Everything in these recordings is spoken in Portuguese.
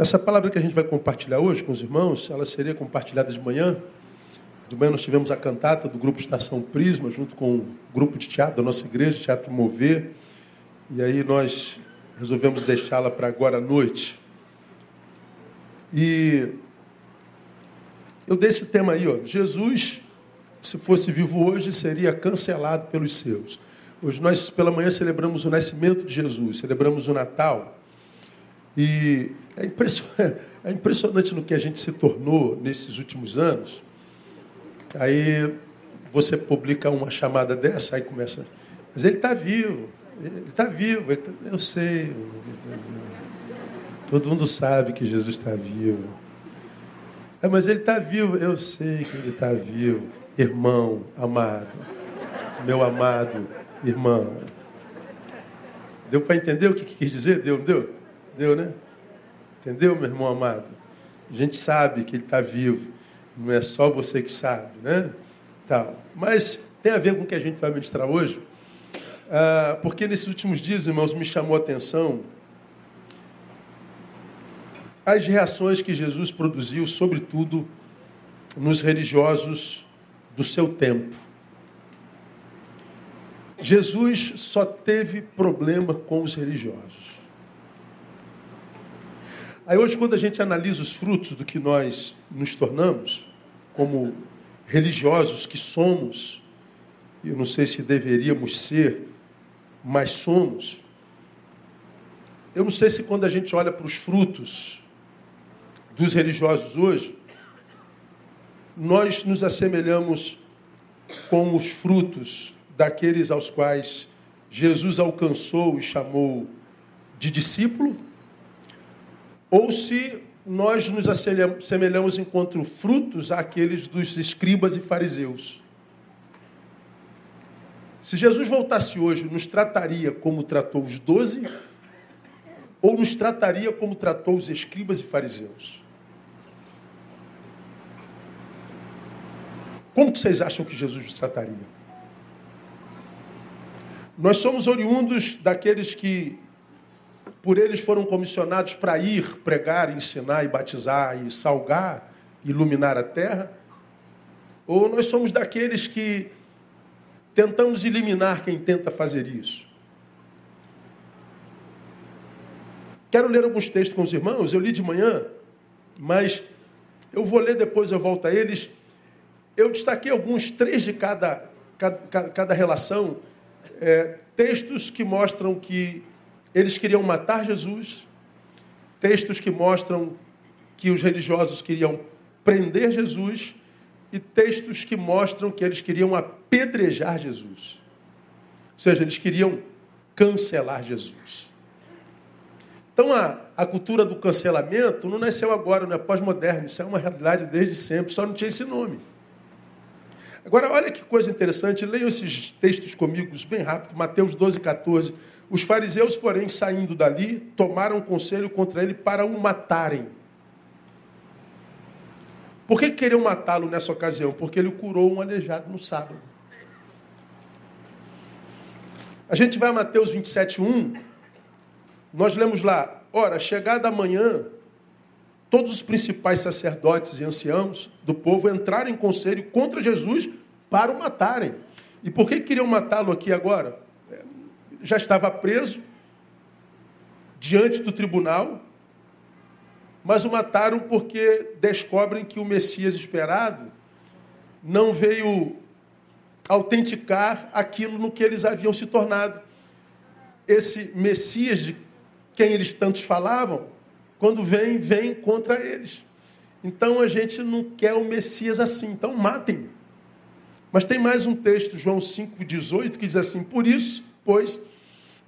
Essa palavra que a gente vai compartilhar hoje com os irmãos, ela seria compartilhada de manhã. De manhã nós tivemos a cantata do grupo Estação Prisma, junto com o grupo de teatro da nossa igreja, Teatro Mover. E aí nós resolvemos deixá-la para agora à noite. E eu dei esse tema aí, ó. Jesus, se fosse vivo hoje, seria cancelado pelos seus. Hoje nós, pela manhã, celebramos o nascimento de Jesus, celebramos o Natal. E é impressionante, é impressionante no que a gente se tornou nesses últimos anos. Aí você publica uma chamada dessa, aí começa. Mas ele está vivo, ele está vivo, ele tá, eu sei. Tá Todo mundo sabe que Jesus está vivo. É, mas ele está vivo, eu sei que ele está vivo. Irmão amado, meu amado irmão. Deu para entender o que quis dizer? Deu, não deu? Deu, né? Entendeu, meu irmão amado? A gente sabe que ele está vivo. Não é só você que sabe, né? Tal. Mas tem a ver com o que a gente vai ministrar hoje. Ah, porque nesses últimos dias, irmãos, me chamou a atenção as reações que Jesus produziu, sobretudo nos religiosos do seu tempo. Jesus só teve problema com os religiosos. Aí hoje, quando a gente analisa os frutos do que nós nos tornamos, como religiosos que somos, eu não sei se deveríamos ser, mas somos. Eu não sei se quando a gente olha para os frutos dos religiosos hoje, nós nos assemelhamos com os frutos daqueles aos quais Jesus alcançou e chamou de discípulo, ou se nós nos assemelhamos enquanto frutos àqueles dos escribas e fariseus. Se Jesus voltasse hoje, nos trataria como tratou os doze, ou nos trataria como tratou os escribas e fariseus? Como que vocês acham que Jesus nos trataria? Nós somos oriundos daqueles que, por eles, foram comissionados para ir pregar, ensinar e batizar e salgar, iluminar a terra? Ou nós somos daqueles que tentamos eliminar quem tenta fazer isso? Quero ler alguns textos com os irmãos, eu li de manhã, mas eu vou ler depois, eu volto a eles. Eu destaquei alguns, três de cada, cada, cada relação é, textos que mostram que eles queriam matar Jesus, textos que mostram que os religiosos queriam prender Jesus e textos que mostram que eles queriam apedrejar Jesus. Ou seja, eles queriam cancelar Jesus. Então a, a cultura do cancelamento não nasceu agora, não é pós-moderno, isso é uma realidade desde sempre, só não tinha esse nome. Agora, olha que coisa interessante, leiam esses textos comigo bem rápido, Mateus 12, 14. Os fariseus, porém, saindo dali, tomaram conselho contra ele para o matarem. Por que queriam matá-lo nessa ocasião? Porque ele curou um aleijado no sábado. A gente vai a Mateus 27, 1. Nós lemos lá: Ora, chegada a manhã, todos os principais sacerdotes e anciãos do povo entraram em conselho contra Jesus para o matarem. E por que queriam matá-lo aqui agora? Já estava preso diante do tribunal, mas o mataram porque descobrem que o Messias esperado não veio autenticar aquilo no que eles haviam se tornado. Esse Messias de quem eles tantos falavam quando vem, vem contra eles. Então a gente não quer o Messias assim, então matem. Mas tem mais um texto, João 5,18, que diz assim: Por isso, pois,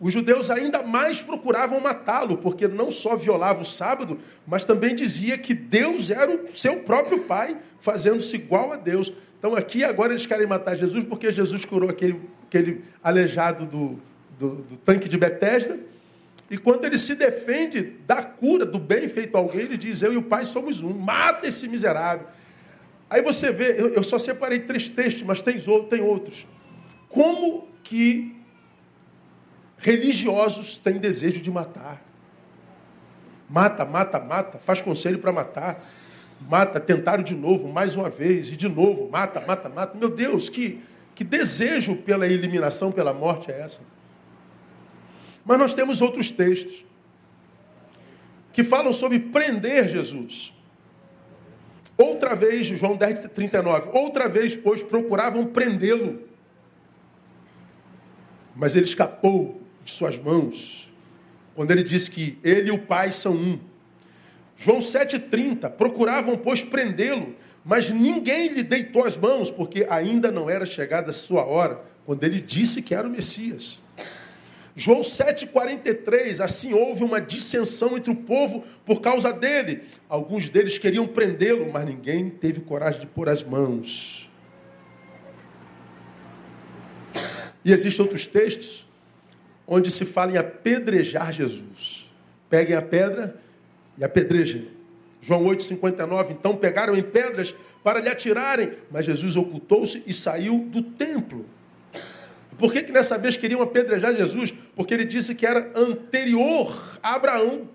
os judeus ainda mais procuravam matá-lo, porque não só violava o sábado, mas também dizia que Deus era o seu próprio Pai, fazendo-se igual a Deus. Então aqui agora eles querem matar Jesus porque Jesus curou aquele, aquele aleijado do, do, do tanque de Betesda e quando ele se defende da cura, do bem feito a alguém, ele diz: Eu e o Pai somos um, mata esse miserável. Aí você vê, eu, só separei três textos, mas tem, tem outros. Como que religiosos têm desejo de matar? Mata, mata, mata, faz conselho para matar. Mata, tentaram de novo, mais uma vez, e de novo, mata, mata, mata. Meu Deus, que, que desejo pela eliminação, pela morte é essa? Mas nós temos outros textos que falam sobre prender Jesus. Outra vez, João 10, 39, outra vez, pois, procuravam prendê-lo. Mas ele escapou de suas mãos, quando ele disse que ele e o Pai são um. João 7,30, procuravam, pois, prendê-lo, mas ninguém lhe deitou as mãos, porque ainda não era chegada a sua hora, quando ele disse que era o Messias. João 7,43, assim houve uma dissensão entre o povo por causa dele. Alguns deles queriam prendê-lo, mas ninguém teve coragem de pôr as mãos. E existem outros textos onde se fala em apedrejar Jesus. Peguem a pedra e apedrejem. João 8,59, então pegaram em pedras para lhe atirarem, mas Jesus ocultou-se e saiu do templo. Por que, que nessa vez queriam apedrejar Jesus? Porque ele disse que era anterior a Abraão.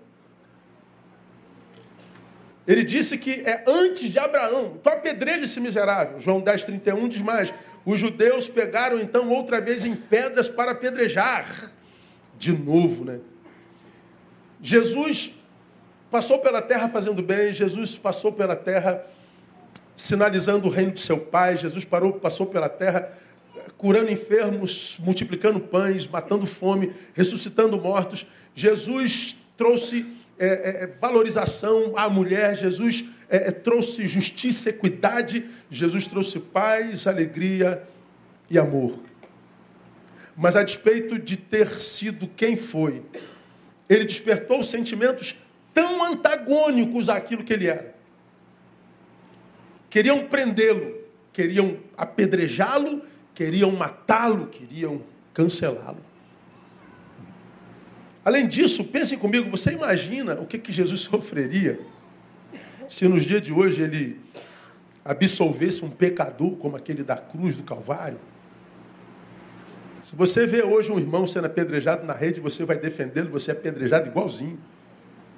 Ele disse que é antes de Abraão. Então apedreja esse miserável. João 10, 31 diz mais. Os judeus pegaram então outra vez em pedras para apedrejar. De novo, né? Jesus passou pela terra fazendo bem, Jesus passou pela terra sinalizando o reino do seu Pai, Jesus parou, passou pela terra curando enfermos, multiplicando pães, matando fome, ressuscitando mortos. Jesus trouxe é, é, é valorização à mulher, Jesus é, é, trouxe justiça, equidade, Jesus trouxe paz, alegria e amor. Mas a despeito de ter sido quem foi, ele despertou sentimentos tão antagônicos àquilo que ele era. Queriam prendê-lo, queriam apedrejá-lo queriam matá-lo, queriam cancelá-lo. Além disso, pensem comigo, você imagina o que, que Jesus sofreria se nos dias de hoje ele absolvesse um pecador como aquele da cruz do Calvário? Se você vê hoje um irmão sendo apedrejado na rede, você vai defendê-lo, você é apedrejado igualzinho.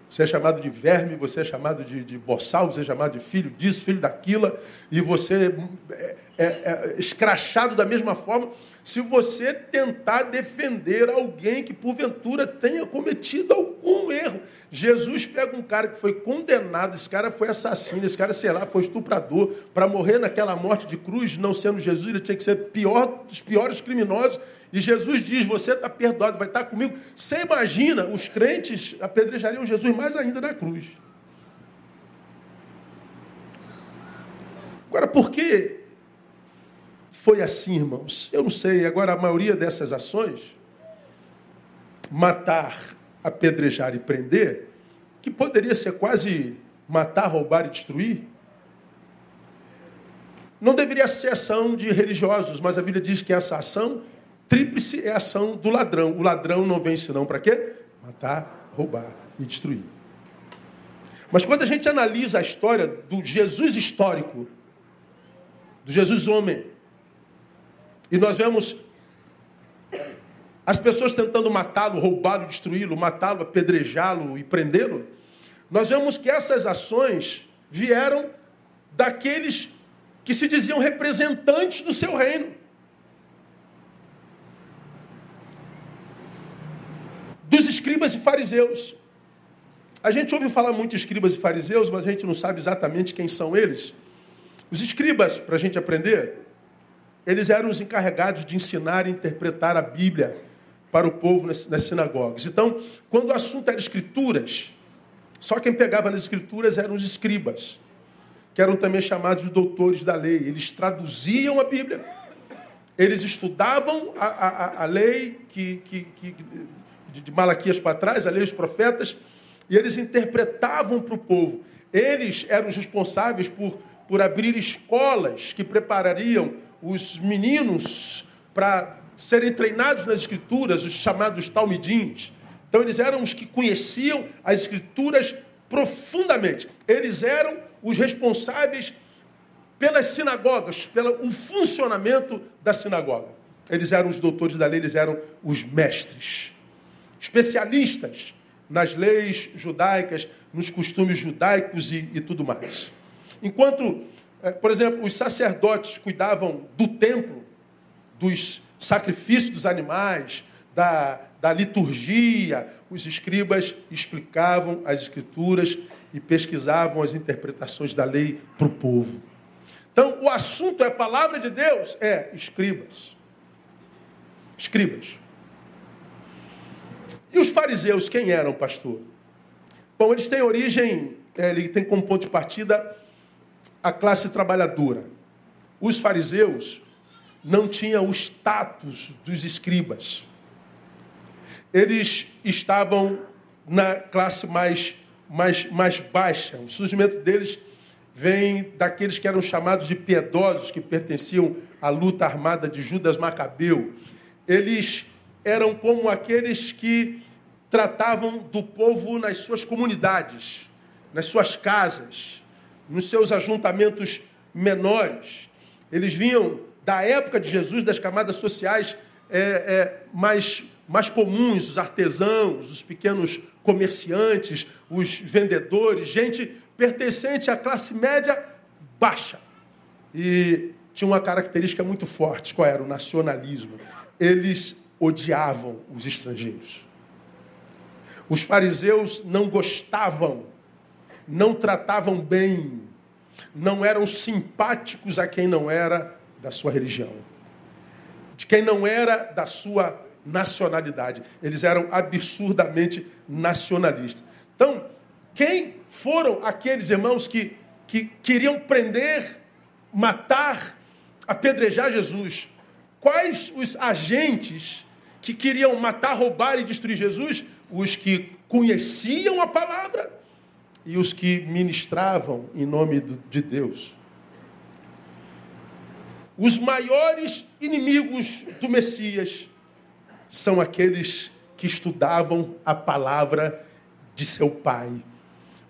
Você é chamado de verme, você é chamado de, de boçal, você é chamado de filho disso, filho daquilo, e você é, é, é, escrachado da mesma forma. Se você tentar defender alguém que porventura tenha cometido algum erro, Jesus pega um cara que foi condenado, esse cara foi assassino, esse cara, sei lá, foi estuprador, para morrer naquela morte de cruz, não sendo Jesus, ele tinha que ser pior dos piores criminosos. E Jesus diz: Você está perdoado, vai estar comigo. Você imagina, os crentes apedrejariam Jesus mais ainda na cruz. Agora, por que foi assim, irmãos? Eu não sei. Agora, a maioria dessas ações, matar, apedrejar e prender, que poderia ser quase matar, roubar e destruir, não deveria ser ação de religiosos, mas a Bíblia diz que essa ação Tríplice é a ação do ladrão. O ladrão não vem senão para quê? Matar, roubar e destruir. Mas quando a gente analisa a história do Jesus histórico, do Jesus homem, e nós vemos as pessoas tentando matá-lo, roubá-lo, destruí-lo, matá-lo, apedrejá-lo e prendê-lo, nós vemos que essas ações vieram daqueles que se diziam representantes do seu reino. dos escribas e fariseus. A gente ouve falar muito de escribas e fariseus, mas a gente não sabe exatamente quem são eles. Os escribas, para a gente aprender, eles eram os encarregados de ensinar e interpretar a Bíblia para o povo nas sinagogas. Então, quando o assunto era escrituras, só quem pegava nas escrituras eram os escribas, que eram também chamados de doutores da lei. Eles traduziam a Bíblia, eles estudavam a, a, a lei que, que, que de Malaquias para trás, a lei dos profetas, e eles interpretavam para o povo. Eles eram os responsáveis por, por abrir escolas que preparariam os meninos para serem treinados nas escrituras, os chamados talmidins. Então eles eram os que conheciam as escrituras profundamente. Eles eram os responsáveis pelas sinagogas, pelo funcionamento da sinagoga. Eles eram os doutores da lei, eles eram os mestres especialistas nas leis judaicas, nos costumes judaicos e, e tudo mais. Enquanto, é, por exemplo, os sacerdotes cuidavam do templo, dos sacrifícios dos animais, da, da liturgia, os escribas explicavam as escrituras e pesquisavam as interpretações da lei para o povo. Então, o assunto é a palavra de Deus? É, escribas. Escribas. E os fariseus, quem eram, pastor? Bom, eles têm origem, é, ele tem como ponto de partida a classe trabalhadora. Os fariseus não tinham o status dos escribas. Eles estavam na classe mais, mais, mais baixa. O surgimento deles vem daqueles que eram chamados de piedosos, que pertenciam à luta armada de Judas Macabeu. Eles eram como aqueles que tratavam do povo nas suas comunidades, nas suas casas, nos seus ajuntamentos menores. Eles vinham da época de Jesus, das camadas sociais é, é, mais, mais comuns, os artesãos, os pequenos comerciantes, os vendedores, gente pertencente à classe média baixa. E tinha uma característica muito forte, qual era? O nacionalismo. Eles odiavam os estrangeiros. Os fariseus não gostavam, não tratavam bem, não eram simpáticos a quem não era da sua religião, de quem não era da sua nacionalidade. Eles eram absurdamente nacionalistas. Então, quem foram aqueles irmãos que, que queriam prender, matar, apedrejar Jesus? Quais os agentes que queriam matar, roubar e destruir Jesus? Os que conheciam a palavra e os que ministravam em nome de Deus. Os maiores inimigos do Messias são aqueles que estudavam a palavra de seu pai.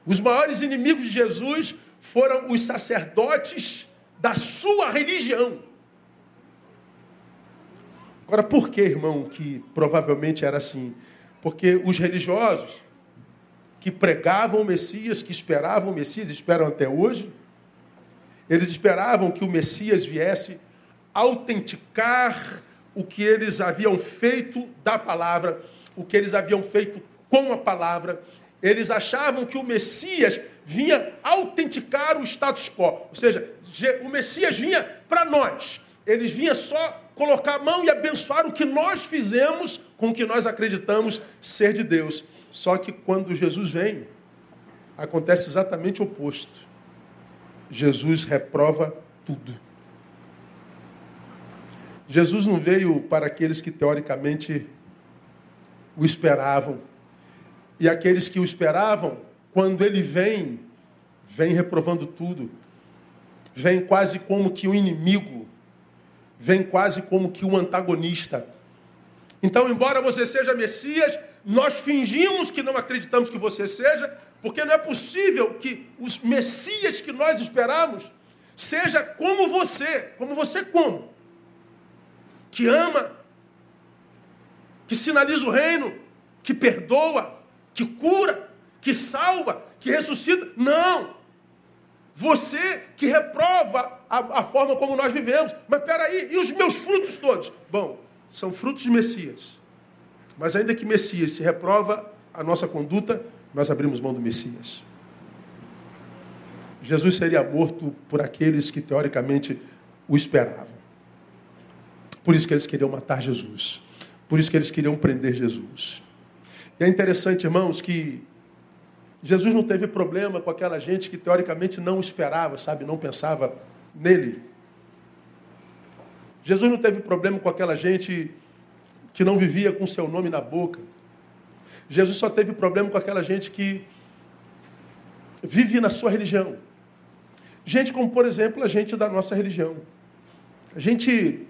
Os maiores inimigos de Jesus foram os sacerdotes da sua religião. Agora, por que, irmão, que provavelmente era assim? Porque os religiosos que pregavam o Messias, que esperavam o Messias, esperam até hoje, eles esperavam que o Messias viesse autenticar o que eles haviam feito da palavra, o que eles haviam feito com a palavra. Eles achavam que o Messias vinha autenticar o status quo. Ou seja, o Messias vinha para nós. Eles vinha só colocar a mão e abençoar o que nós fizemos com o que nós acreditamos ser de Deus. Só que quando Jesus vem, acontece exatamente o oposto. Jesus reprova tudo. Jesus não veio para aqueles que teoricamente o esperavam. E aqueles que o esperavam, quando ele vem, vem reprovando tudo. Vem quase como que o um inimigo. Vem quase como que um antagonista. Então, embora você seja Messias, nós fingimos que não acreditamos que você seja, porque não é possível que os Messias que nós esperamos seja como você. Como você como? que ama, que sinaliza o reino, que perdoa, que cura, que salva, que ressuscita. Não! Você que reprova a, a forma como nós vivemos. Mas peraí, e os meus frutos todos? Bom, são frutos de Messias. Mas ainda que Messias se reprova a nossa conduta, nós abrimos mão do Messias. Jesus seria morto por aqueles que teoricamente o esperavam. Por isso que eles queriam matar Jesus. Por isso que eles queriam prender Jesus. E é interessante, irmãos, que Jesus não teve problema com aquela gente que teoricamente não esperava, sabe, não pensava nele. Jesus não teve problema com aquela gente que não vivia com seu nome na boca. Jesus só teve problema com aquela gente que vive na sua religião. Gente como, por exemplo, a gente da nossa religião. A gente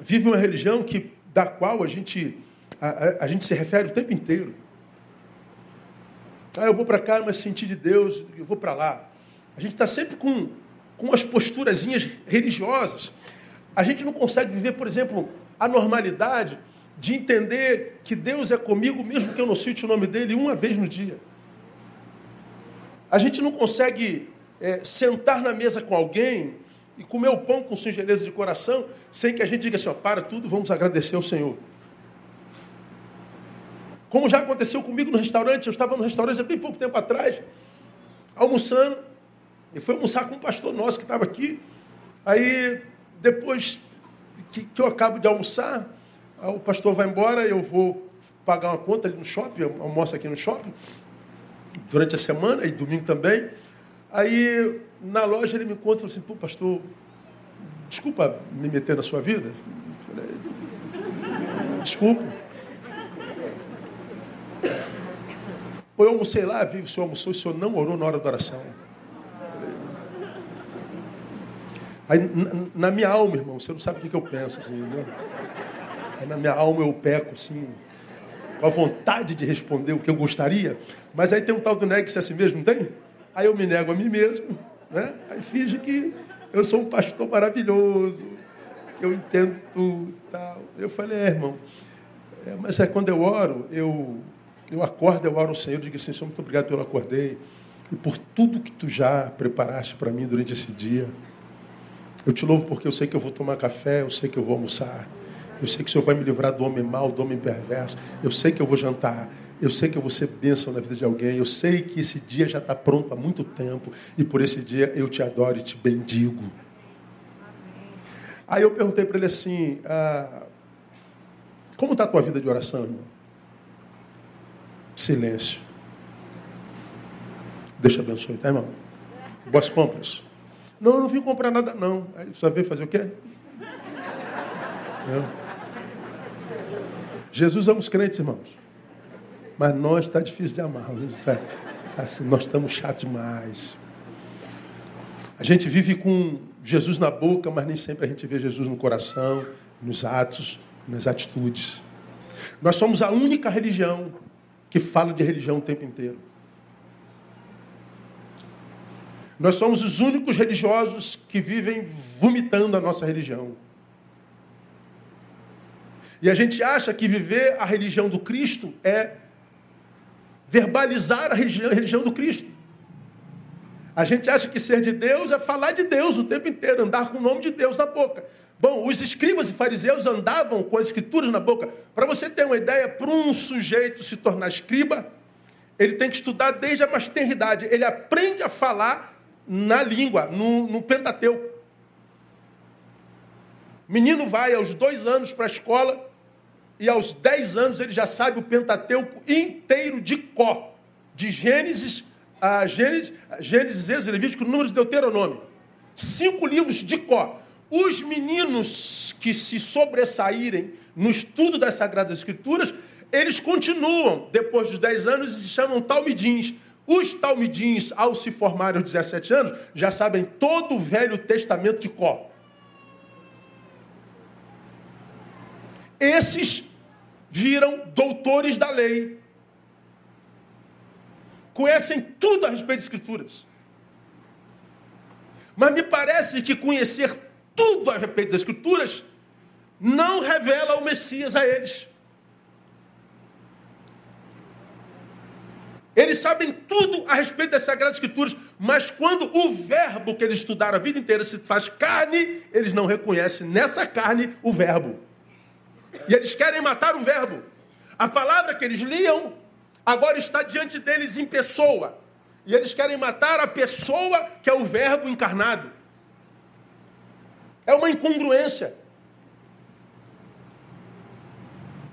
vive uma religião que, da qual a gente, a, a, gente se refere o tempo inteiro. Ah, eu vou para cá, mas senti de Deus, eu vou para lá. A gente está sempre com, com as posturazinhas religiosas. A gente não consegue viver, por exemplo, a normalidade de entender que Deus é comigo, mesmo que eu não cite o nome dele uma vez no dia. A gente não consegue é, sentar na mesa com alguém e comer o pão com singeleza de coração, sem que a gente diga assim: ó, para tudo, vamos agradecer ao Senhor. Como já aconteceu comigo no restaurante, eu estava no restaurante há bem pouco tempo atrás, almoçando, e fui almoçar com um pastor nosso que estava aqui. Aí, depois que, que eu acabo de almoçar, o pastor vai embora, eu vou pagar uma conta ali no shopping, almoço aqui no shopping, durante a semana e domingo também. Aí, na loja, ele me conta assim, pô, pastor, desculpa me meter na sua vida. falei, desculpa. Pô, eu almocei lá, vi o senhor almoçou e o senhor não orou na hora da oração. Aí, na, minha alma, irmão, você não sabe o que, que eu penso, assim, né? Aí na minha alma eu peco, assim, com a vontade de responder o que eu gostaria, mas aí tem um tal do negue-se a si mesmo, não tem? Aí eu me nego a mim mesmo, né? Aí finge que eu sou um pastor maravilhoso, que eu entendo tudo e tal. Eu falei, é, irmão, é, mas é quando eu oro, eu, eu acordo, eu oro ao Senhor, digo assim, Senhor, muito obrigado pelo acordei e por tudo que tu já preparaste para mim durante esse dia. Eu te louvo porque eu sei que eu vou tomar café, eu sei que eu vou almoçar. Eu sei que o Senhor vai me livrar do homem mau, do homem perverso. Eu sei que eu vou jantar. Eu sei que eu vou ser bênção na vida de alguém. Eu sei que esse dia já está pronto há muito tempo. E por esse dia eu te adoro e te bendigo. Aí eu perguntei para ele assim: ah, Como está a tua vida de oração, irmão? Silêncio. Deixa abençoe, tá, irmão? Boas compras. Não, eu não vim comprar nada, não. Aí você veio fazer o quê? É. Jesus ama os crentes, irmãos. Mas nós está difícil de amar. Tá, tá assim, nós estamos chatos demais. A gente vive com Jesus na boca, mas nem sempre a gente vê Jesus no coração, nos atos, nas atitudes. Nós somos a única religião que fala de religião o tempo inteiro. Nós somos os únicos religiosos que vivem vomitando a nossa religião. E a gente acha que viver a religião do Cristo é verbalizar a religião, do Cristo. A gente acha que ser de Deus é falar de Deus o tempo inteiro, andar com o nome de Deus na boca. Bom, os escribas e fariseus andavam com as escrituras na boca. Para você ter uma ideia, para um sujeito se tornar escriba, ele tem que estudar desde a mais idade. Ele aprende a falar na língua, no, no Pentateuco. Menino vai aos dois anos para a escola e aos dez anos ele já sabe o Pentateuco inteiro de có, de Gênesis a Gênesis, Gênesis, Êxodo, Levítico, Números, Deuteronômio. Cinco livros de có. Os meninos que se sobressaírem no estudo das Sagradas Escrituras, eles continuam, depois dos dez anos, e se chamam talmidins. Os talmidins, ao se formarem aos 17 anos, já sabem todo o Velho Testamento de có. Esses viram doutores da lei. Conhecem tudo a respeito das Escrituras. Mas me parece que conhecer tudo a respeito das Escrituras não revela o Messias a eles. Eles sabem tudo a respeito das Sagradas Escrituras, mas quando o verbo que eles estudaram a vida inteira se faz carne, eles não reconhecem nessa carne o verbo. E eles querem matar o verbo. A palavra que eles liam agora está diante deles em pessoa. E eles querem matar a pessoa que é o verbo encarnado. É uma incongruência.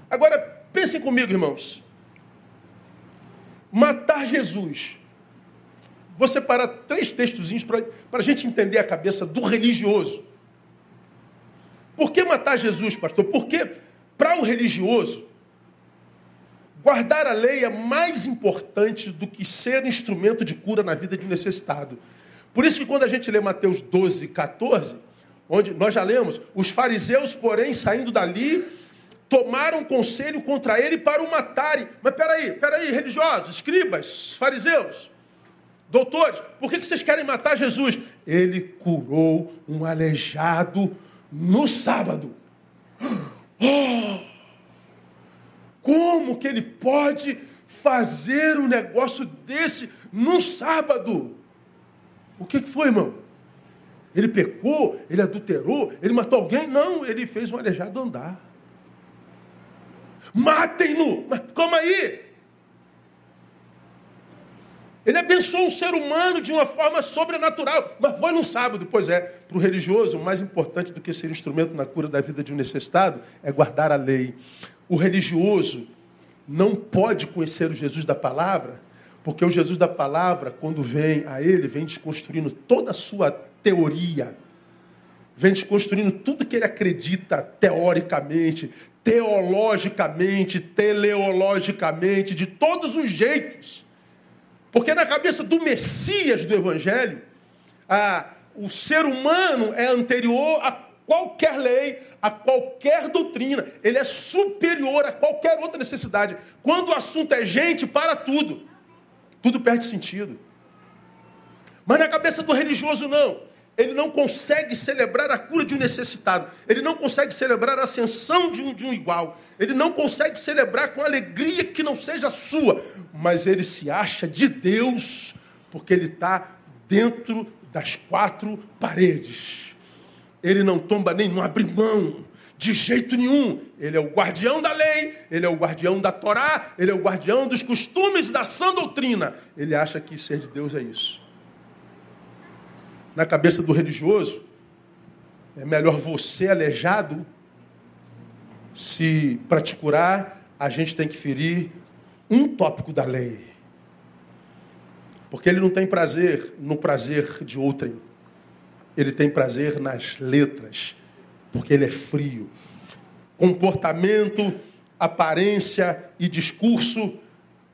Agora, pensem comigo, irmãos. Matar Jesus. Vou separar três textozinhos para a gente entender a cabeça do religioso. Por que matar Jesus, pastor? Porque para o religioso, guardar a lei é mais importante do que ser instrumento de cura na vida de um necessitado. Por isso que quando a gente lê Mateus 12, 14, onde nós já lemos, os fariseus, porém, saindo dali, tomaram conselho contra ele para o matarem. Mas peraí, peraí, religiosos, escribas, fariseus, doutores, por que vocês querem matar Jesus? Ele curou um aleijado no sábado. Oh! como que ele pode fazer um negócio desse num sábado? O que foi, irmão? Ele pecou? Ele adulterou? Ele matou alguém? Não, ele fez um aleijado andar. Matem-no! Como aí? Ele abençoou um ser humano de uma forma sobrenatural. Mas foi no sábado. Pois é, para o religioso, o mais importante do que ser instrumento na cura da vida de um necessitado é guardar a lei. O religioso não pode conhecer o Jesus da palavra, porque o Jesus da palavra, quando vem a ele, vem desconstruindo toda a sua teoria, vem desconstruindo tudo que ele acredita teoricamente, teologicamente, teleologicamente, de todos os jeitos. Porque na cabeça do Messias do Evangelho, a, o ser humano é anterior a qualquer lei, a qualquer doutrina. Ele é superior a qualquer outra necessidade. Quando o assunto é gente, para tudo. Tudo perde sentido. Mas na cabeça do religioso, não. Ele não consegue celebrar a cura de um necessitado. Ele não consegue celebrar a ascensão de um, de um igual. Ele não consegue celebrar com alegria que não seja sua. Mas ele se acha de Deus porque ele está dentro das quatro paredes. Ele não tomba nem, não abre mão. De jeito nenhum. Ele é o guardião da lei, ele é o guardião da Torá, ele é o guardião dos costumes da sã doutrina. Ele acha que ser de Deus é isso na cabeça do religioso, é melhor você aleijado, se para te curar, a gente tem que ferir um tópico da lei. Porque ele não tem prazer no prazer de outrem. Ele tem prazer nas letras, porque ele é frio. Comportamento, aparência e discurso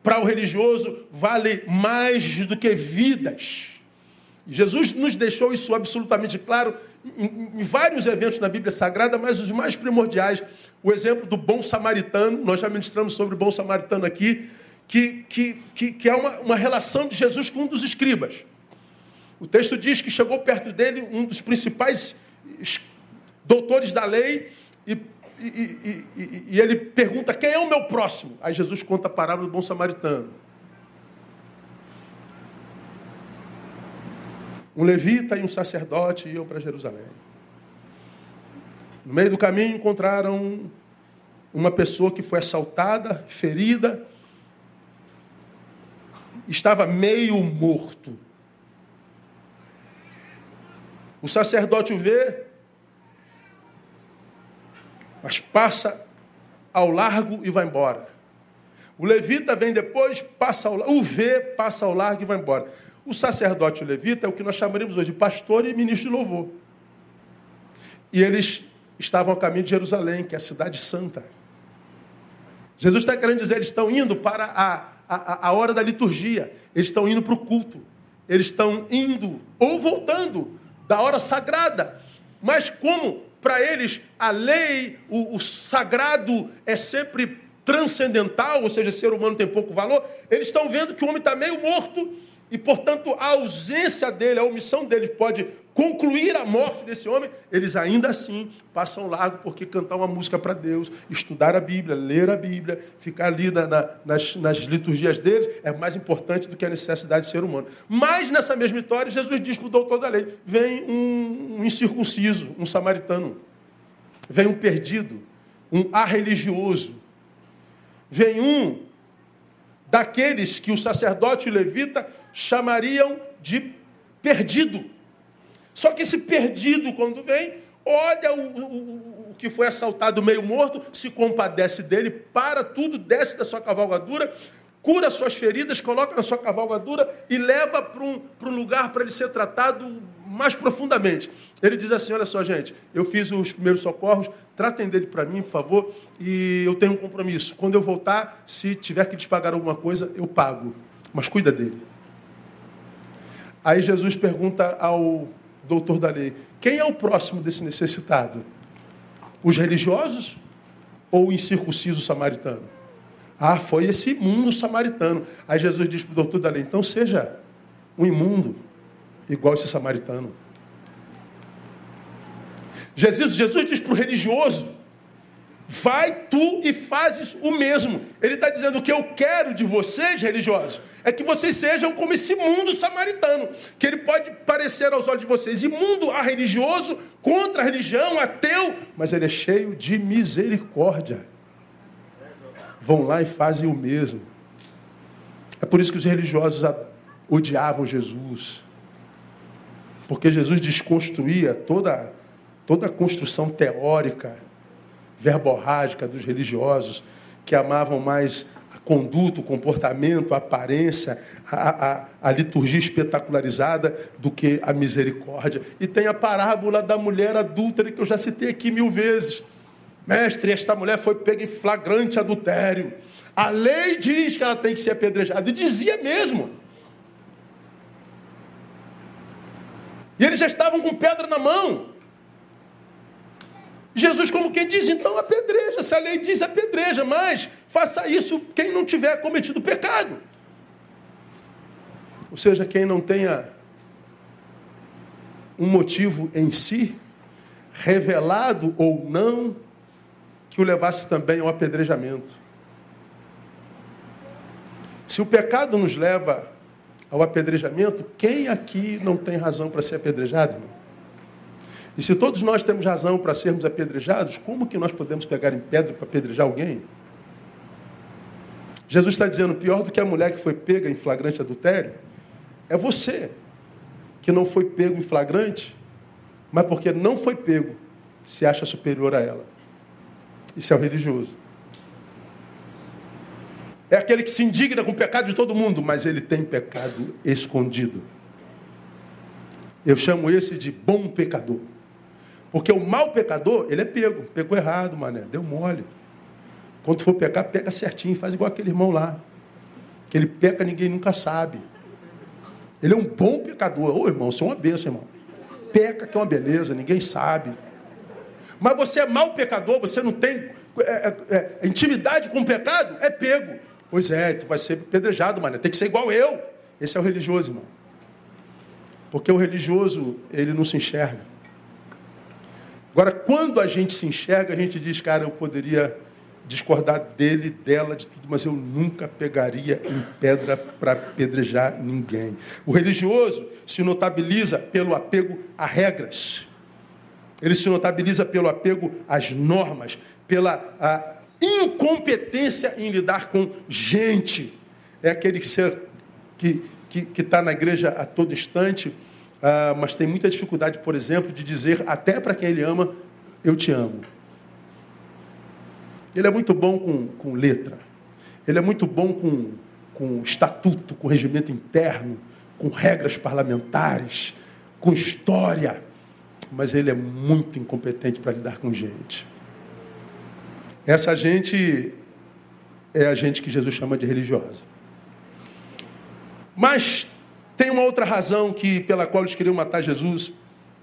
para o religioso vale mais do que vidas. Jesus nos deixou isso absolutamente claro em, em, vários eventos na Bíblia Sagrada, mas os mais primordiais. O exemplo do bom samaritano, nós já ministramos sobre o bom samaritano aqui, que, que, que, que é uma, uma relação de Jesus com um dos escribas. O texto diz que chegou perto dele um dos principais doutores da lei e, e, e, e ele pergunta: quem é o meu próximo? Aí Jesus conta a parábola do bom samaritano. Um levita e um sacerdote iam para Jerusalém. No meio do caminho encontraram uma pessoa que foi assaltada, ferida, estava meio morto. O sacerdote o vê, mas passa ao largo e vai embora. O levita vem depois, passa ao, o vê, passa ao largo e vai embora. O sacerdote levita é o que nós chamaremos hoje de pastor e ministro de louvor. E eles estavam a caminho de Jerusalém, que é a cidade santa. Jesus está querendo dizer, eles estão indo para a, a, a hora da liturgia, eles estão indo para o culto, eles estão indo ou voltando da hora sagrada. Mas como para eles a lei, o, o sagrado é sempre transcendental, ou seja, ser humano tem pouco valor, eles estão vendo que o homem está meio morto e, portanto, a ausência dele, a omissão dele pode concluir a morte desse homem, eles ainda assim passam largo, porque cantar uma música para Deus, estudar a Bíblia, ler a Bíblia, ficar ali na, na, nas, nas liturgias deles, é mais importante do que a necessidade de ser humano. Mas, nessa mesma história, Jesus diz para o doutor da lei: vem um, um incircunciso, um samaritano, vem um perdido, um arreligioso, vem um daqueles que o sacerdote levita chamariam de perdido. Só que esse perdido, quando vem, olha o, o, o, que foi assaltado meio morto, se compadece dele, para tudo, desce da sua cavalgadura, cura suas feridas, coloca na sua cavalgadura e leva para um, para um lugar para ele ser tratado mais profundamente. Ele diz assim: Olha só, gente, eu fiz os primeiros socorros, tratem dele para mim, por favor, e eu tenho um compromisso. Quando eu voltar, se tiver que lhes pagar alguma coisa, eu pago. Mas cuida dele. Aí Jesus pergunta ao doutor da lei: quem é o próximo desse necessitado? Os religiosos ou o incircunciso samaritano? Ah, foi esse imundo samaritano. Aí Jesus diz para o doutor da lei: então seja um imundo, igual esse samaritano. Jesus, Jesus diz para o religioso: vai tu e fazes o mesmo. Ele está dizendo: o que eu quero de vocês, religiosos, é que vocês sejam como esse mundo samaritano, que ele pode parecer aos olhos de vocês imundo, a religioso, contra a religião, ateu, mas ele é cheio de misericórdia. Vão lá e fazem o mesmo. É por isso que os religiosos odiavam Jesus. Porque Jesus desconstruía toda, toda a construção teórica verborrágica dos religiosos que amavam mais a conduta, o comportamento, a aparência, a, a, a, liturgia espetacularizada do que a misericórdia. E tem a parábola da mulher adúltera que eu já citei aqui mil vezes. Mestre, esta mulher foi pega em flagrante adultério. A lei diz que ela tem que ser apedrejada. E dizia mesmo. E eles já estavam com pedra na mão. Jesus, como quem diz, então apedreja. Se a lei diz, apedreja, mas faça isso quem não tiver cometido pecado. Ou seja, quem não tenha um motivo em si, revelado ou não, que o levasse também ao apedrejamento. Se o pecado nos leva ao apedrejamento, quem aqui não tem razão para ser apedrejado, irmão? E se todos nós temos razão para sermos apedrejados, como que nós podemos pegar em pedra para apedrejar alguém? Jesus está dizendo, pior do que a mulher que foi pega em flagrante adultério, é você que não foi pego em flagrante, mas porque não foi pego, se acha superior a ela. Isso é o religioso. É aquele que se indigna com o pecado de todo mundo, mas ele tem pecado escondido. Eu chamo esse de bom pecador. Porque o mau pecador, ele é pego. Pegou errado, mané. Deu mole. Quando for pecar, pega certinho. Faz igual aquele irmão lá. Que ele peca, ninguém nunca sabe. Ele é um bom pecador. Ô, irmão, você é uma benção, irmão. Peca que é uma beleza, ninguém sabe. Mas você é mau pecador, você não tem é, é, é, intimidade com o pecado, é pego. Pois é, tu vai ser pedrejado, mané. Tem que ser igual eu. Esse é o religioso, irmão. Porque o religioso, ele não se enxerga. Agora, quando a gente se enxerga, a gente diz, cara, eu poderia discordar dele, dela, de tudo, mas eu nunca pegaria em pedra para apedrejar ninguém. O religioso se notabiliza pelo apego a regras. Ele se notabiliza pelo apego às normas, pela incompetência em lidar com gente. É aquele ser que está que, que na igreja a todo instante, ah, mas tem muita dificuldade, por exemplo, de dizer até para quem ele ama, eu te amo. Ele é muito bom com, com letra, ele é muito bom com, com estatuto, com regimento interno, com regras parlamentares, com história, mas ele é muito incompetente para lidar com gente. Essa gente é a gente que Jesus chama de religiosa. Mas tem uma outra razão que, pela qual eles queriam matar Jesus.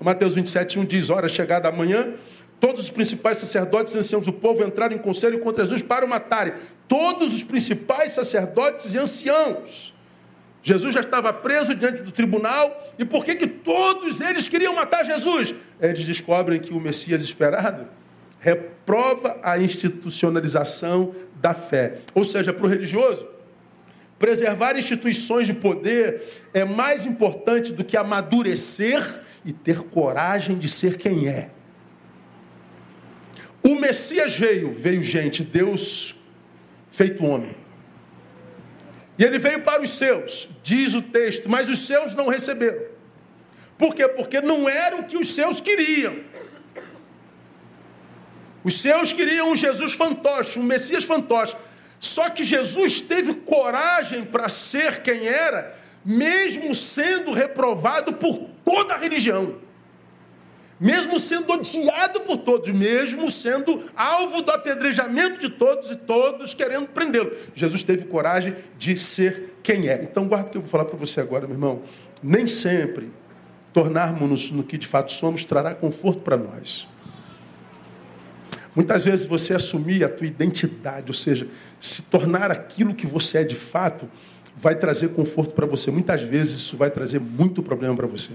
Mateus 27, 1 diz: Hora chegada amanhã, todos os principais sacerdotes e anciãos do povo entraram em conselho contra Jesus para o matarem. Todos os principais sacerdotes e anciãos. Jesus já estava preso diante do tribunal. E por que, que todos eles queriam matar Jesus? Eles descobrem que o Messias esperado reprova a institucionalização da fé. Ou seja, para o religioso, Preservar instituições de poder é mais importante do que amadurecer e ter coragem de ser quem é. O Messias veio, veio gente, Deus feito homem. E ele veio para os seus, diz o texto, mas os seus não receberam. Por quê? Porque não era o que os seus queriam. Os seus queriam um Jesus fantoche, um Messias fantoche. Só que Jesus teve coragem para ser quem era, mesmo sendo reprovado por toda a religião. Mesmo sendo odiado por todos, mesmo sendo alvo do apedrejamento de todos e todos querendo prendê-lo. Jesus teve coragem de ser quem é. Então, guarda o que eu vou falar para você agora, meu irmão. Nem sempre tornarmos-nos no que de fato somos trará conforto para nós. Muitas vezes você assumir a tua identidade, ou seja, se tornar aquilo que você é de fato, vai trazer conforto para você. Muitas vezes isso vai trazer muito problema para você.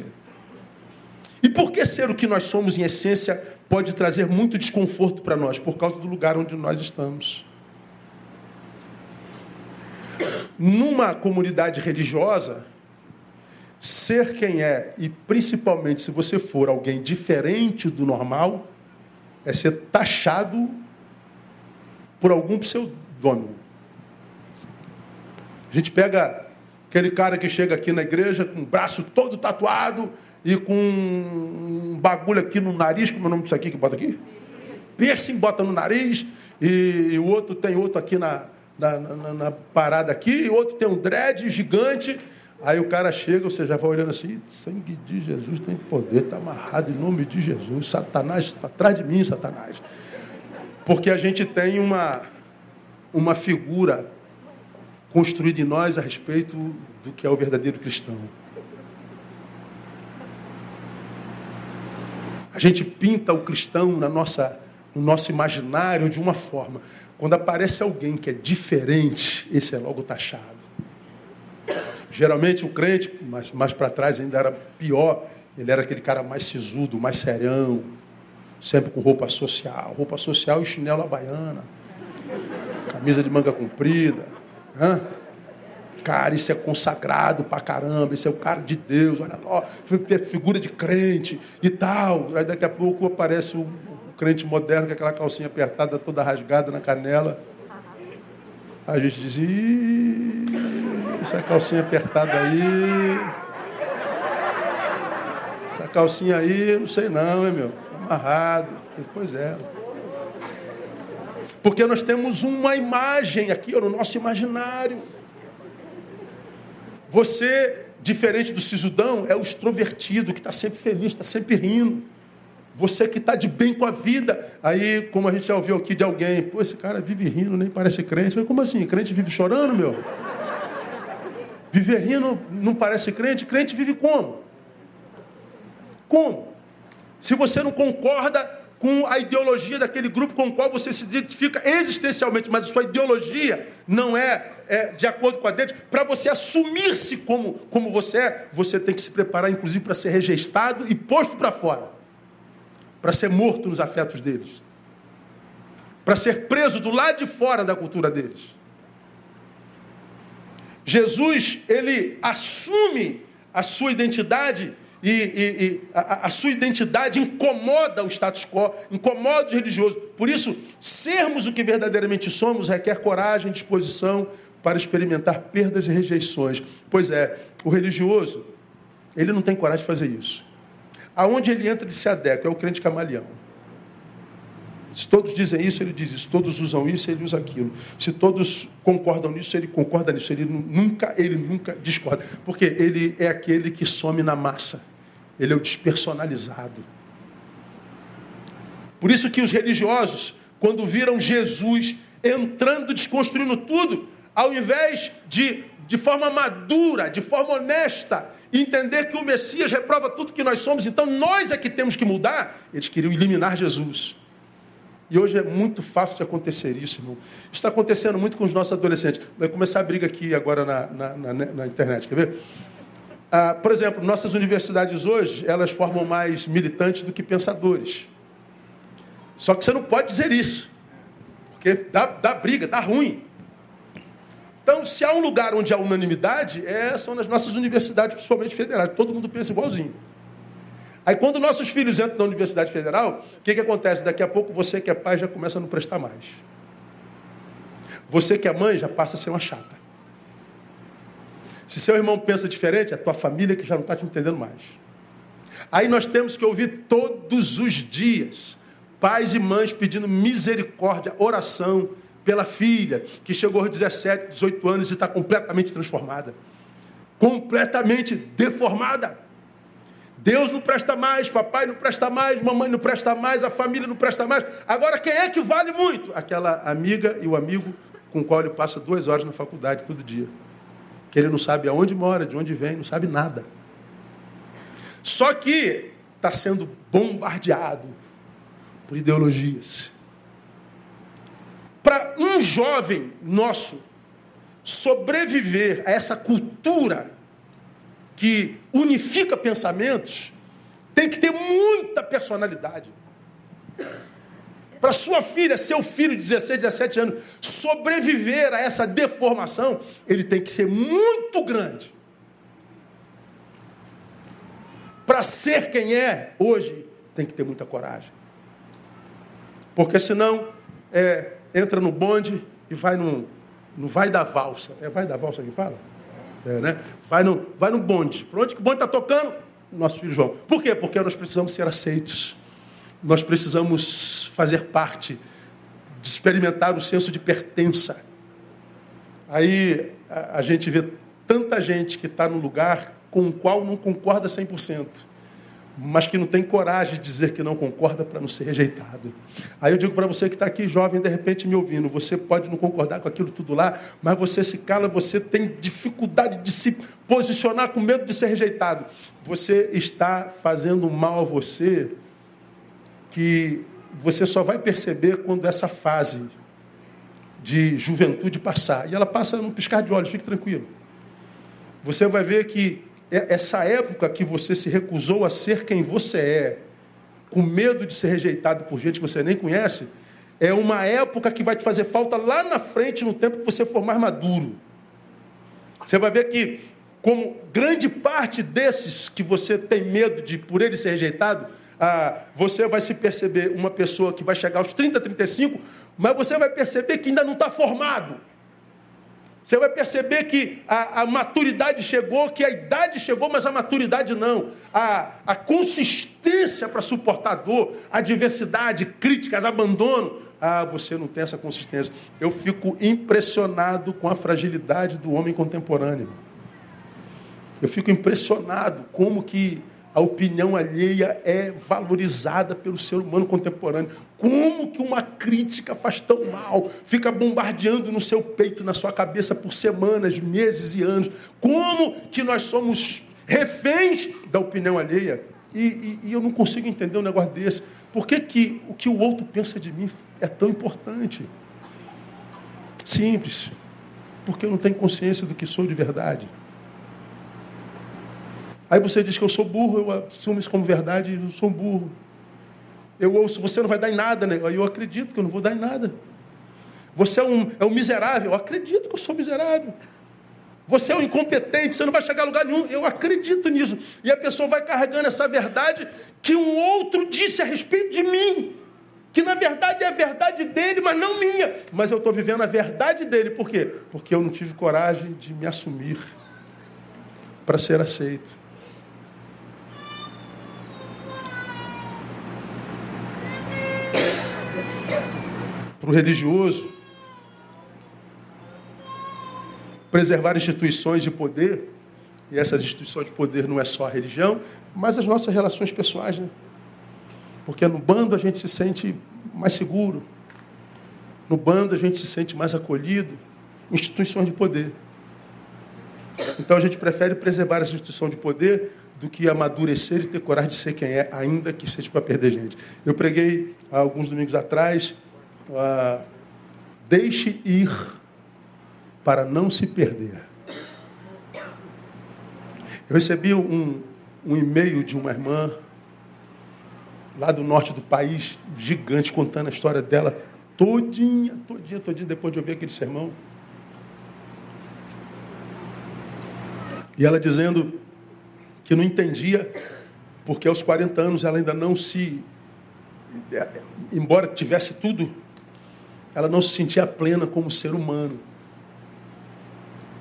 Por que ser o que nós somos em essência pode trazer muito desconforto para nós? Por causa do lugar onde nós estamos. Numa comunidade religiosa, ser quem é, e principalmente se você for alguém diferente do normal, é ser taxado por algum pseudônimo. A gente pega aquele cara que chega aqui na igreja com o braço todo tatuado e com um bagulho aqui no nariz, como é o nome disso aqui que bota aqui? Piercing, bota no nariz, e, e o outro tem outro aqui na, na, na, na parada aqui, e outro tem um dread gigante. Aí o cara chega, você já vai olhando assim, sangue de Jesus tem poder, está amarrado em nome de Jesus. Satanás está atrás de mim, Satanás. Porque a gente tem uma, uma figura construída em nós a respeito do que é o verdadeiro cristão. A gente pinta o cristão na nossa, no nosso imaginário de uma forma. Quando aparece alguém que é diferente, esse é logo taxado. Geralmente o crente, mais, mais para trás ainda era pior, ele era aquele cara mais sisudo, mais serião, sempre com roupa social. Roupa social e chinelo havaiana, camisa de manga comprida. Hã? Cara, isso é consagrado pra caramba, isso é o cara de Deus, olha lá, figura de crente e tal. Aí daqui a pouco aparece o crente moderno com aquela calcinha apertada, toda rasgada na canela. A gente diz, Ih, essa calcinha apertada aí. Essa calcinha aí, não sei não, hein, meu? Tá amarrado. Pois é. Porque nós temos uma imagem aqui no nosso imaginário. Você, diferente do sisudão, é o extrovertido que está sempre feliz, está sempre rindo. Você que está de bem com a vida. Aí, como a gente já ouviu aqui de alguém, pô, esse cara vive rindo, nem parece crente. Mas como assim? Crente vive chorando, meu? Viver rindo não parece crente? Crente vive como? Como? Se você não concorda com a ideologia daquele grupo com o qual você se identifica existencialmente, mas sua ideologia não é, é de acordo com a dele, para você assumir-se como, como você é, você tem que se preparar, inclusive, para ser rejeitado e posto para fora para ser morto nos afetos deles, para ser preso do lado de fora da cultura deles. Jesus, ele assume a sua identidade e, e, e a, a, sua identidade incomoda o status quo, incomoda os religiosos. Por isso, sermos o que verdadeiramente somos requer coragem e disposição para experimentar perdas e rejeições. Pois é, o religioso, ele não tem coragem de fazer isso. Aonde ele entra, ele se adequa, é o crente camaleão. Se todos dizem isso, ele diz isso. Todos usam isso, ele usa aquilo. Se todos concordam nisso, ele concorda nisso. Ele nunca, ele nunca discorda. Porque ele é aquele que some na massa. Ele é o despersonalizado. Por isso que os religiosos, quando viram Jesus entrando, desconstruindo tudo, ao invés de, de forma madura, de forma honesta, entender que o Messias reprova tudo que nós somos, então nós é que temos que mudar. Eles queriam eliminar Jesus. E hoje é muito fácil de acontecer isso, irmão. Isso está acontecendo muito com os nossos adolescentes. Vai começar a briga aqui agora na, na, na, na internet, quer ver? Ah, por exemplo, nossas universidades hoje, elas formam mais militantes do que pensadores. Só que você não pode dizer isso. Porque dá, dá briga, dá ruim. Então, se há um lugar onde há unanimidade, é, são nas nossas universidades, principalmente federais. Todo mundo pensa igualzinho. Aí, quando nossos filhos entram na Universidade Federal, o que, que acontece? Daqui a pouco, você que é pai já começa a não prestar mais. Você que é mãe já passa a ser uma chata. Se seu irmão pensa diferente, é a tua família que já não está te entendendo mais. Aí nós temos que ouvir todos os dias pais e mães pedindo misericórdia, oração, pela filha, que chegou aos 17, 18 anos e está completamente transformada. Completamente deformada. Deus não presta mais, papai não presta mais, mamãe não presta mais, a família não presta mais. Agora, quem é que vale muito? Aquela amiga e o amigo com o qual ele passa duas horas na faculdade todo dia. Que ele não sabe aonde mora, de onde vem, não sabe nada. Só que está sendo bombardeado por ideologias para um jovem nosso sobreviver a essa cultura que unifica pensamentos, tem que ter muita personalidade. Para sua filha, seu filho de 16, 17 anos, sobreviver a essa deformação, ele tem que ser muito grande. Para ser quem é hoje, tem que ter muita coragem. Porque senão, é, entra no bonde e vai no, no vai da valsa. É vai da valsa que fala? É, né? vai, no, vai no bonde. Por onde que o bonde está tocando? Nossos filhos vão. Por quê? Porque nós precisamos ser aceitos. Nós precisamos fazer parte, de experimentar o senso de pertença. Aí a, a gente vê tanta gente que está no lugar com o qual não concorda 100% mas que não tem coragem de dizer que não concorda para não ser rejeitado. Aí eu digo para você que está aqui jovem, de repente me ouvindo, você pode não concordar com aquilo tudo lá, mas você se cala, você tem dificuldade de se posicionar com medo de ser rejeitado. Você está fazendo mal a você que você só vai perceber quando essa fase de juventude passar. E ela passa num piscar de olhos, fique tranquilo. Você vai ver que é, essa época que você se recusou a ser quem você é, com medo de ser rejeitado por gente que você nem conhece, é uma época que vai te fazer falta lá na frente, no tempo que você for mais maduro. Você vai ver que, como grande parte desses que você tem medo de por ele ser rejeitado, ah, você vai se perceber uma pessoa que vai chegar aos 30, 35, mas você vai perceber que ainda não está formado. Você vai perceber que a, a, maturidade chegou, que a idade chegou, mas a maturidade não. A, a consistência para suportar dor, adversidade, críticas, abandono. Ah, você não tem essa consistência. Eu fico impressionado com a fragilidade do homem contemporâneo. Eu fico impressionado como que a opinião alheia é valorizada pelo ser humano contemporâneo. Como que uma crítica faz tão mal? Fica bombardeando no seu peito, na sua cabeça por semanas, meses e anos. Como que nós somos reféns da opinião alheia? E, e, e eu não consigo entender um negócio desse. Por que, que o que o outro pensa de mim é tão importante? Simples. Porque eu não tenho consciência do que sou de verdade. Aí você diz que eu sou burro, eu assumo isso como verdade, eu sou burro. Eu ouço, você não vai dar em nada, né? Aí eu acredito que eu não vou dar em nada. Você é um, é um miserável, eu acredito que eu sou miserável. Você é um incompetente, você não vai chegar a lugar nenhum. Eu acredito nisso. E a pessoa vai carregando essa verdade que um outro disse a respeito de mim. Que na verdade é a verdade dele, mas não minha. Mas eu estou vivendo a verdade dele. Por quê? Porque eu não tive coragem de me assumir para ser aceito. Para o religioso, preservar instituições de poder, e essas instituições de poder não é só a religião, mas as nossas relações pessoais, né? Porque no bando a gente se sente mais seguro, no bando a gente se sente mais acolhido, instituições de poder. Então a gente prefere preservar as instituições de poder do que amadurecer e ter coragem de ser quem é, ainda que seja para perder gente. Eu preguei há alguns domingos atrás ah, deixe ir para não se perder. Eu recebi um, um e-mail de uma irmã lá do norte do país, gigante, contando a história dela todinha, todinha, todinha, depois de ouvir aquele sermão. E ela dizendo que não entendia porque aos 40 anos ela ainda não se, embora tivesse tudo ela não se sentia plena como ser humano.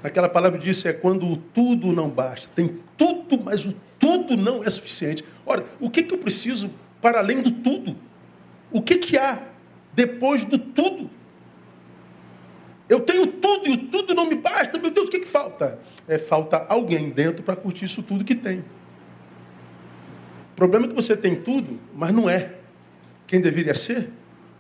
Aquela palavra disso é quando o tudo não basta. Tem tudo, mas o tudo não é suficiente. Ora, o que, que eu preciso para além do tudo? O que, que há depois do tudo? Eu tenho tudo e o tudo não me basta. Meu Deus, o que, que falta? É falta alguém dentro para curtir isso tudo que tem. O problema é que você tem tudo, mas não é quem deveria ser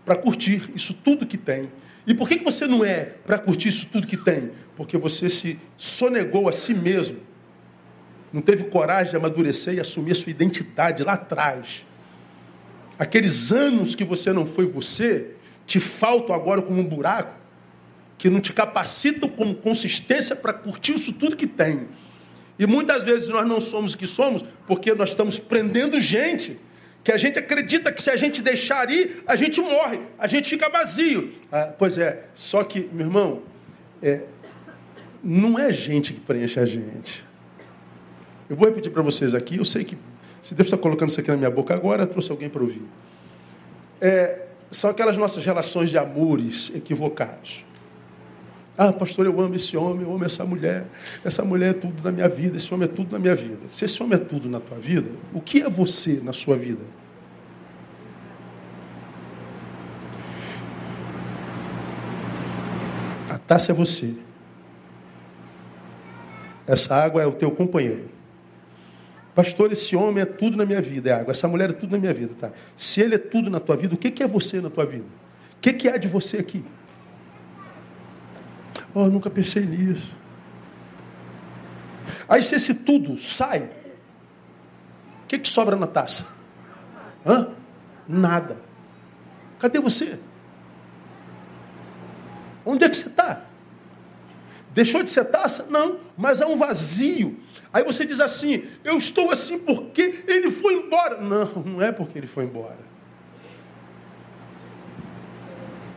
para curtir isso tudo que tem. E por que, que você não é para curtir isso tudo que tem? Porque você se sonegou a si mesmo. Não teve coragem de amadurecer e assumir a sua identidade lá atrás. Aqueles anos que você não foi você, te faltam agora como um buraco, que não te capacitam como consistência para curtir isso tudo que tem. E muitas vezes nós não somos o que somos porque nós estamos prendendo gente que a gente acredita que se a gente deixar ir, a gente morre, a gente fica vazio. Ah, pois é, só que, meu irmão, é, não é gente que preenche a gente. Eu vou repetir para vocês aqui, eu sei que se Deus está colocando isso aqui na minha boca agora, trouxe alguém para ouvir. É, são aquelas nossas relações de amores equivocados. Ah, pastor, eu amo esse homem, eu amo essa mulher. Essa mulher é tudo na minha vida, esse homem é tudo na minha vida. Se esse homem é tudo na tua vida, o que é você na sua vida? A taça é você. Essa água é o teu companheiro. Pastor, esse homem é tudo na minha vida, é água. Essa mulher é tudo na minha vida, tá? Se ele é tudo na tua vida, o que é você na tua vida? O que há de você aqui? Oh, eu nunca pensei nisso. Aí se esse tudo sai, o que, que sobra na taça? Hã? Nada. Cadê você? Onde é que você está? Deixou de ser taça? Não, mas é um vazio. Aí você diz assim: eu estou assim porque ele foi embora. Não, não é porque ele foi embora.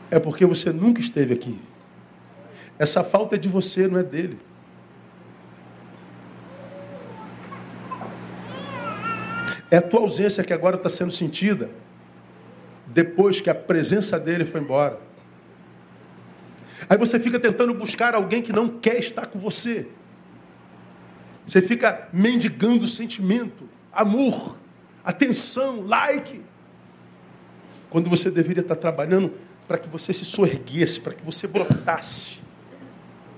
É porque você nunca esteve aqui. Essa falta é de você, não é dele. É a tua ausência que agora está sendo sentida depois que a presença dele foi embora. Aí você fica tentando buscar alguém que não quer estar com você. Você fica mendigando sentimento, amor, atenção, like. Quando você deveria estar trabalhando para que você se soerguesse, para que você brotasse.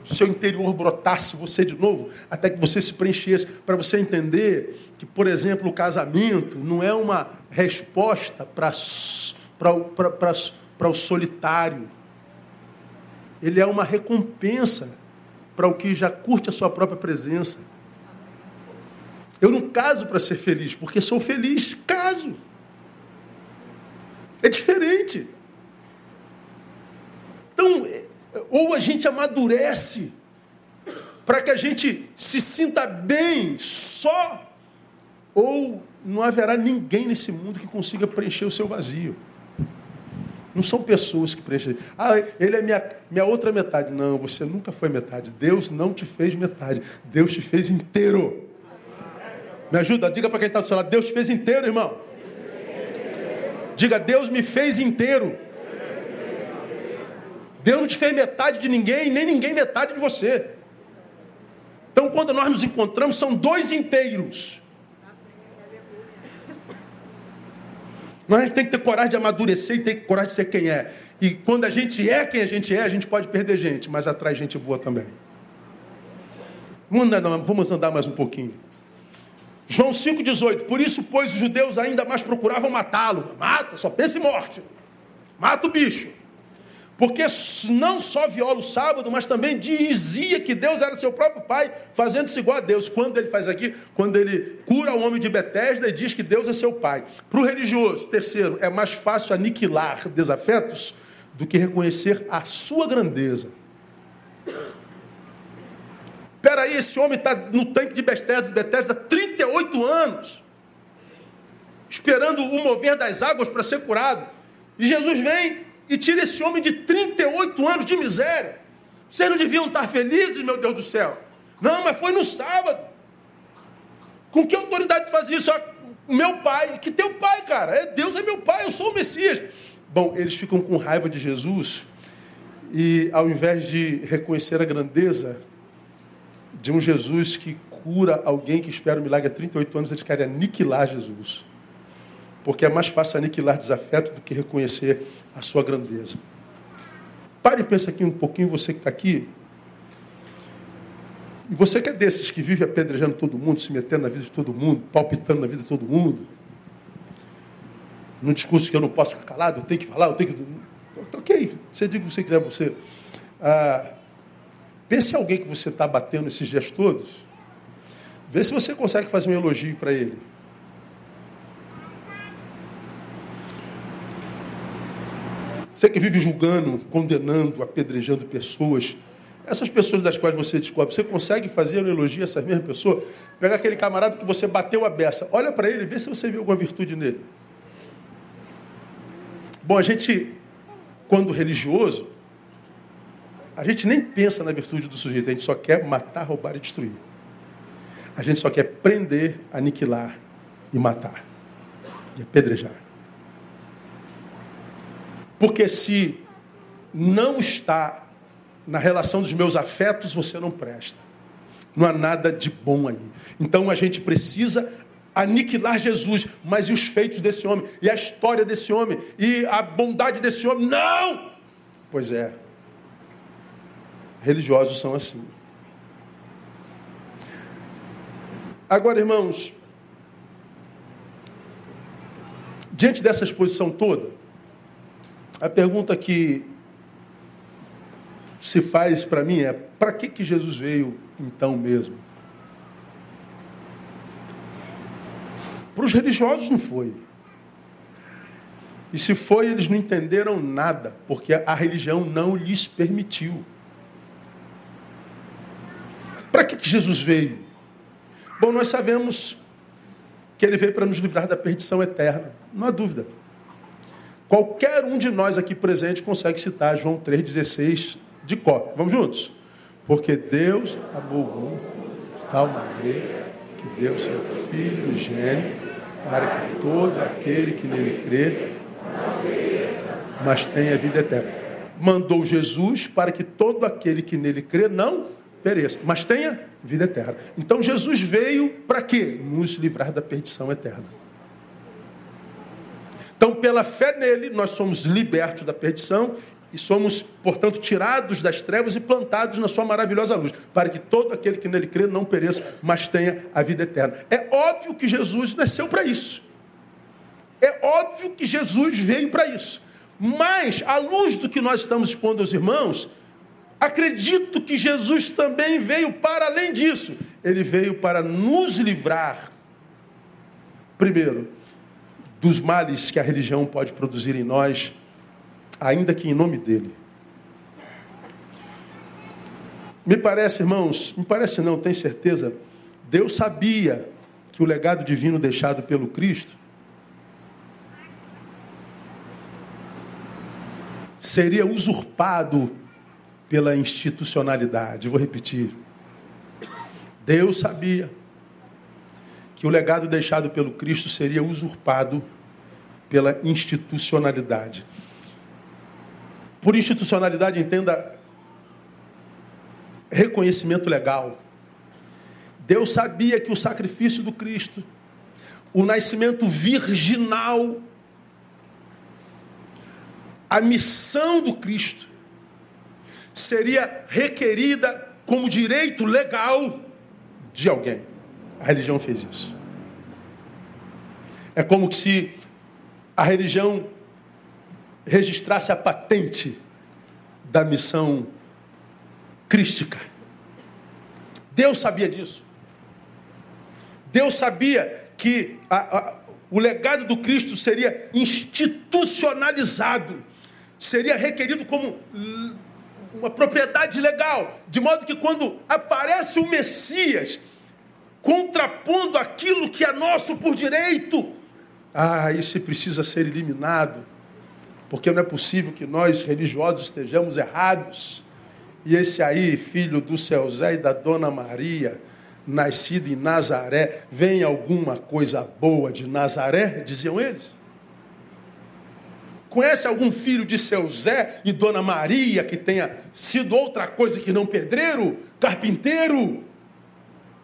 Seu interior brotasse você de novo, até que você se preenchesse. Para você entender que, por exemplo, o casamento não é uma resposta para o solitário. Ele é uma recompensa para o que já curte a sua própria presença. Eu não caso para ser feliz, porque sou feliz, caso. É diferente. Então, ou a gente amadurece para que a gente se sinta bem só, ou não haverá ninguém nesse mundo que consiga preencher o seu vazio. Não são pessoas que preenchem. Ah, ele é minha, minha outra metade. Não, você nunca foi metade. Deus não te fez metade. Deus te fez inteiro. Me ajuda, diga para quem está do seu lado. Deus te fez inteiro, irmão. Diga, Deus me fez inteiro. Deus não te fez metade de ninguém, nem ninguém metade de você. Então, quando nós nos encontramos, são dois inteiros. Nós tem que ter coragem de amadurecer e ter coragem de ser quem é. E quando a gente é quem a gente é, a gente pode perder gente, mas atrai gente boa também. Vamos andar, vamos andar mais um pouquinho. João 5,18. Por isso, pois, os judeus ainda mais procuravam matá-lo. Mata, só pensa em morte. Mata o bicho. Porque não só viola o sábado, mas também dizia que Deus era seu próprio pai, fazendo-se igual a Deus. Quando ele faz aqui, quando ele cura o homem de Betesda e diz que Deus é seu pai. Para o religioso, terceiro, é mais fácil aniquilar desafetos do que reconhecer a sua grandeza. Espera aí, esse homem está no tanque de Betesda, Betesda há 38 anos, esperando o mover das águas para ser curado. E Jesus vem e tira esse homem de 38 anos de miséria. Vocês não deviam estar felizes, meu Deus do céu? Não, mas foi no sábado. Com que autoridade faz isso? O meu pai. Que teu pai, cara? É Deus é meu pai, eu sou o Messias. Bom, eles ficam com raiva de Jesus e ao invés de reconhecer a grandeza de um Jesus que cura alguém que espera um milagre há 38 anos, eles querem aniquilar Jesus. Porque é mais fácil aniquilar desafeto do que reconhecer a sua grandeza. Pare e pense aqui um pouquinho, você que está aqui. E você que é desses que vive apedrejando todo mundo, se metendo na vida de todo mundo, palpitando na vida de todo mundo. Num discurso que eu não posso ficar calado, eu tenho que falar, eu tenho que. Ok, você diga o que você quiser você. Ah, pense em alguém que você está batendo esses dias todos. Vê se você consegue fazer um elogio para ele. Você que vive julgando, condenando, apedrejando pessoas, Essas pessoas das quais você descobre, você consegue fazer um elogio a essa mesma pessoa? Pegar aquele camarada que você bateu a beça, olha para ele, vê se você viu alguma virtude nele. Bom, a gente, quando religioso, a gente nem pensa na virtude do sujeito, a gente só quer matar, roubar e destruir. A gente só quer prender, aniquilar e matar. E apedrejar. Porque se não está na relação dos meus afetos, você não presta. Não há nada de bom aí. Então a gente precisa aniquilar Jesus, mas e os feitos desse homem? E a história desse homem? E a bondade desse homem? Não! Pois é. Religiosos são assim. Agora, irmãos, diante dessa exposição toda, a pergunta que se faz para mim é: para que, que Jesus veio então mesmo? Para os religiosos não foi. E se foi, eles não entenderam nada, porque a religião não lhes permitiu. Para que, que Jesus veio? Bom, nós sabemos que ele veio para nos livrar da perdição eterna, não há dúvida. Qualquer um de nós aqui presente consegue citar João 3,16 de cor. Vamos juntos? Porque Deus amou o mundo de tal maneira que deu seu Filho gênito para que todo aquele que nele crê, mas tenha vida eterna. Mandou Jesus para que todo aquele que nele crê não pereça, mas tenha vida eterna. Então Jesus veio para quê? Nos livrar da perdição eterna. Então, pela fé nele, nós somos libertos da perdição e somos, portanto, tirados das trevas e plantados na sua maravilhosa luz, para que todo aquele que nele crê não pereça, mas tenha a vida eterna. É óbvio que Jesus nasceu para isso. É óbvio que Jesus veio para isso. Mas, à luz do que nós estamos expondo aos irmãos, acredito que Jesus também veio para além disso. Ele veio para nos livrar, primeiro, dos males que a religião pode produzir em nós ainda que em nome dele. Me parece, irmãos, me parece não, tenho certeza, Deus sabia que o legado divino deixado pelo Cristo seria usurpado pela institucionalidade. Vou repetir. Deus sabia que o legado deixado pelo Cristo seria usurpado pela institucionalidade. Por institucionalidade, entenda reconhecimento legal. Deus sabia que o sacrifício do Cristo, o nascimento virginal, a missão do Cristo, seria requerida como direito legal de alguém. A religião fez isso. É como se a religião registrasse a patente da missão crística. Deus sabia disso. Deus sabia que a, a, o legado do Cristo seria institucionalizado, seria requerido como uma propriedade legal, de modo que quando aparece o Messias, contrapondo aquilo que é nosso por direito, ah, isso precisa ser eliminado porque não é possível que nós religiosos estejamos errados. E esse aí, filho do seu Zé e da Dona Maria, nascido em Nazaré, vem alguma coisa boa de Nazaré? Diziam eles. Conhece algum filho de seu Zé e Dona Maria que tenha sido outra coisa que não pedreiro, carpinteiro?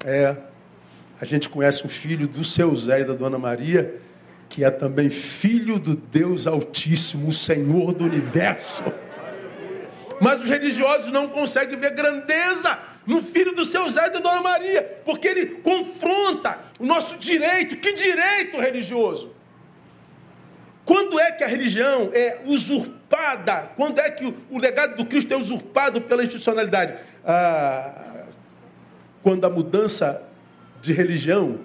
É, a gente conhece um filho do seu Zé e da Dona Maria que é também filho do Deus Altíssimo, o Senhor do universo. Mas os religiosos não conseguem ver grandeza no filho do seu Zé e da Dona Maria, porque ele confronta o nosso direito. Que direito religioso? Quando é que a religião é usurpada? Quando é que o legado do Cristo é usurpado pela institucionalidade? Ah, quando a mudança de religião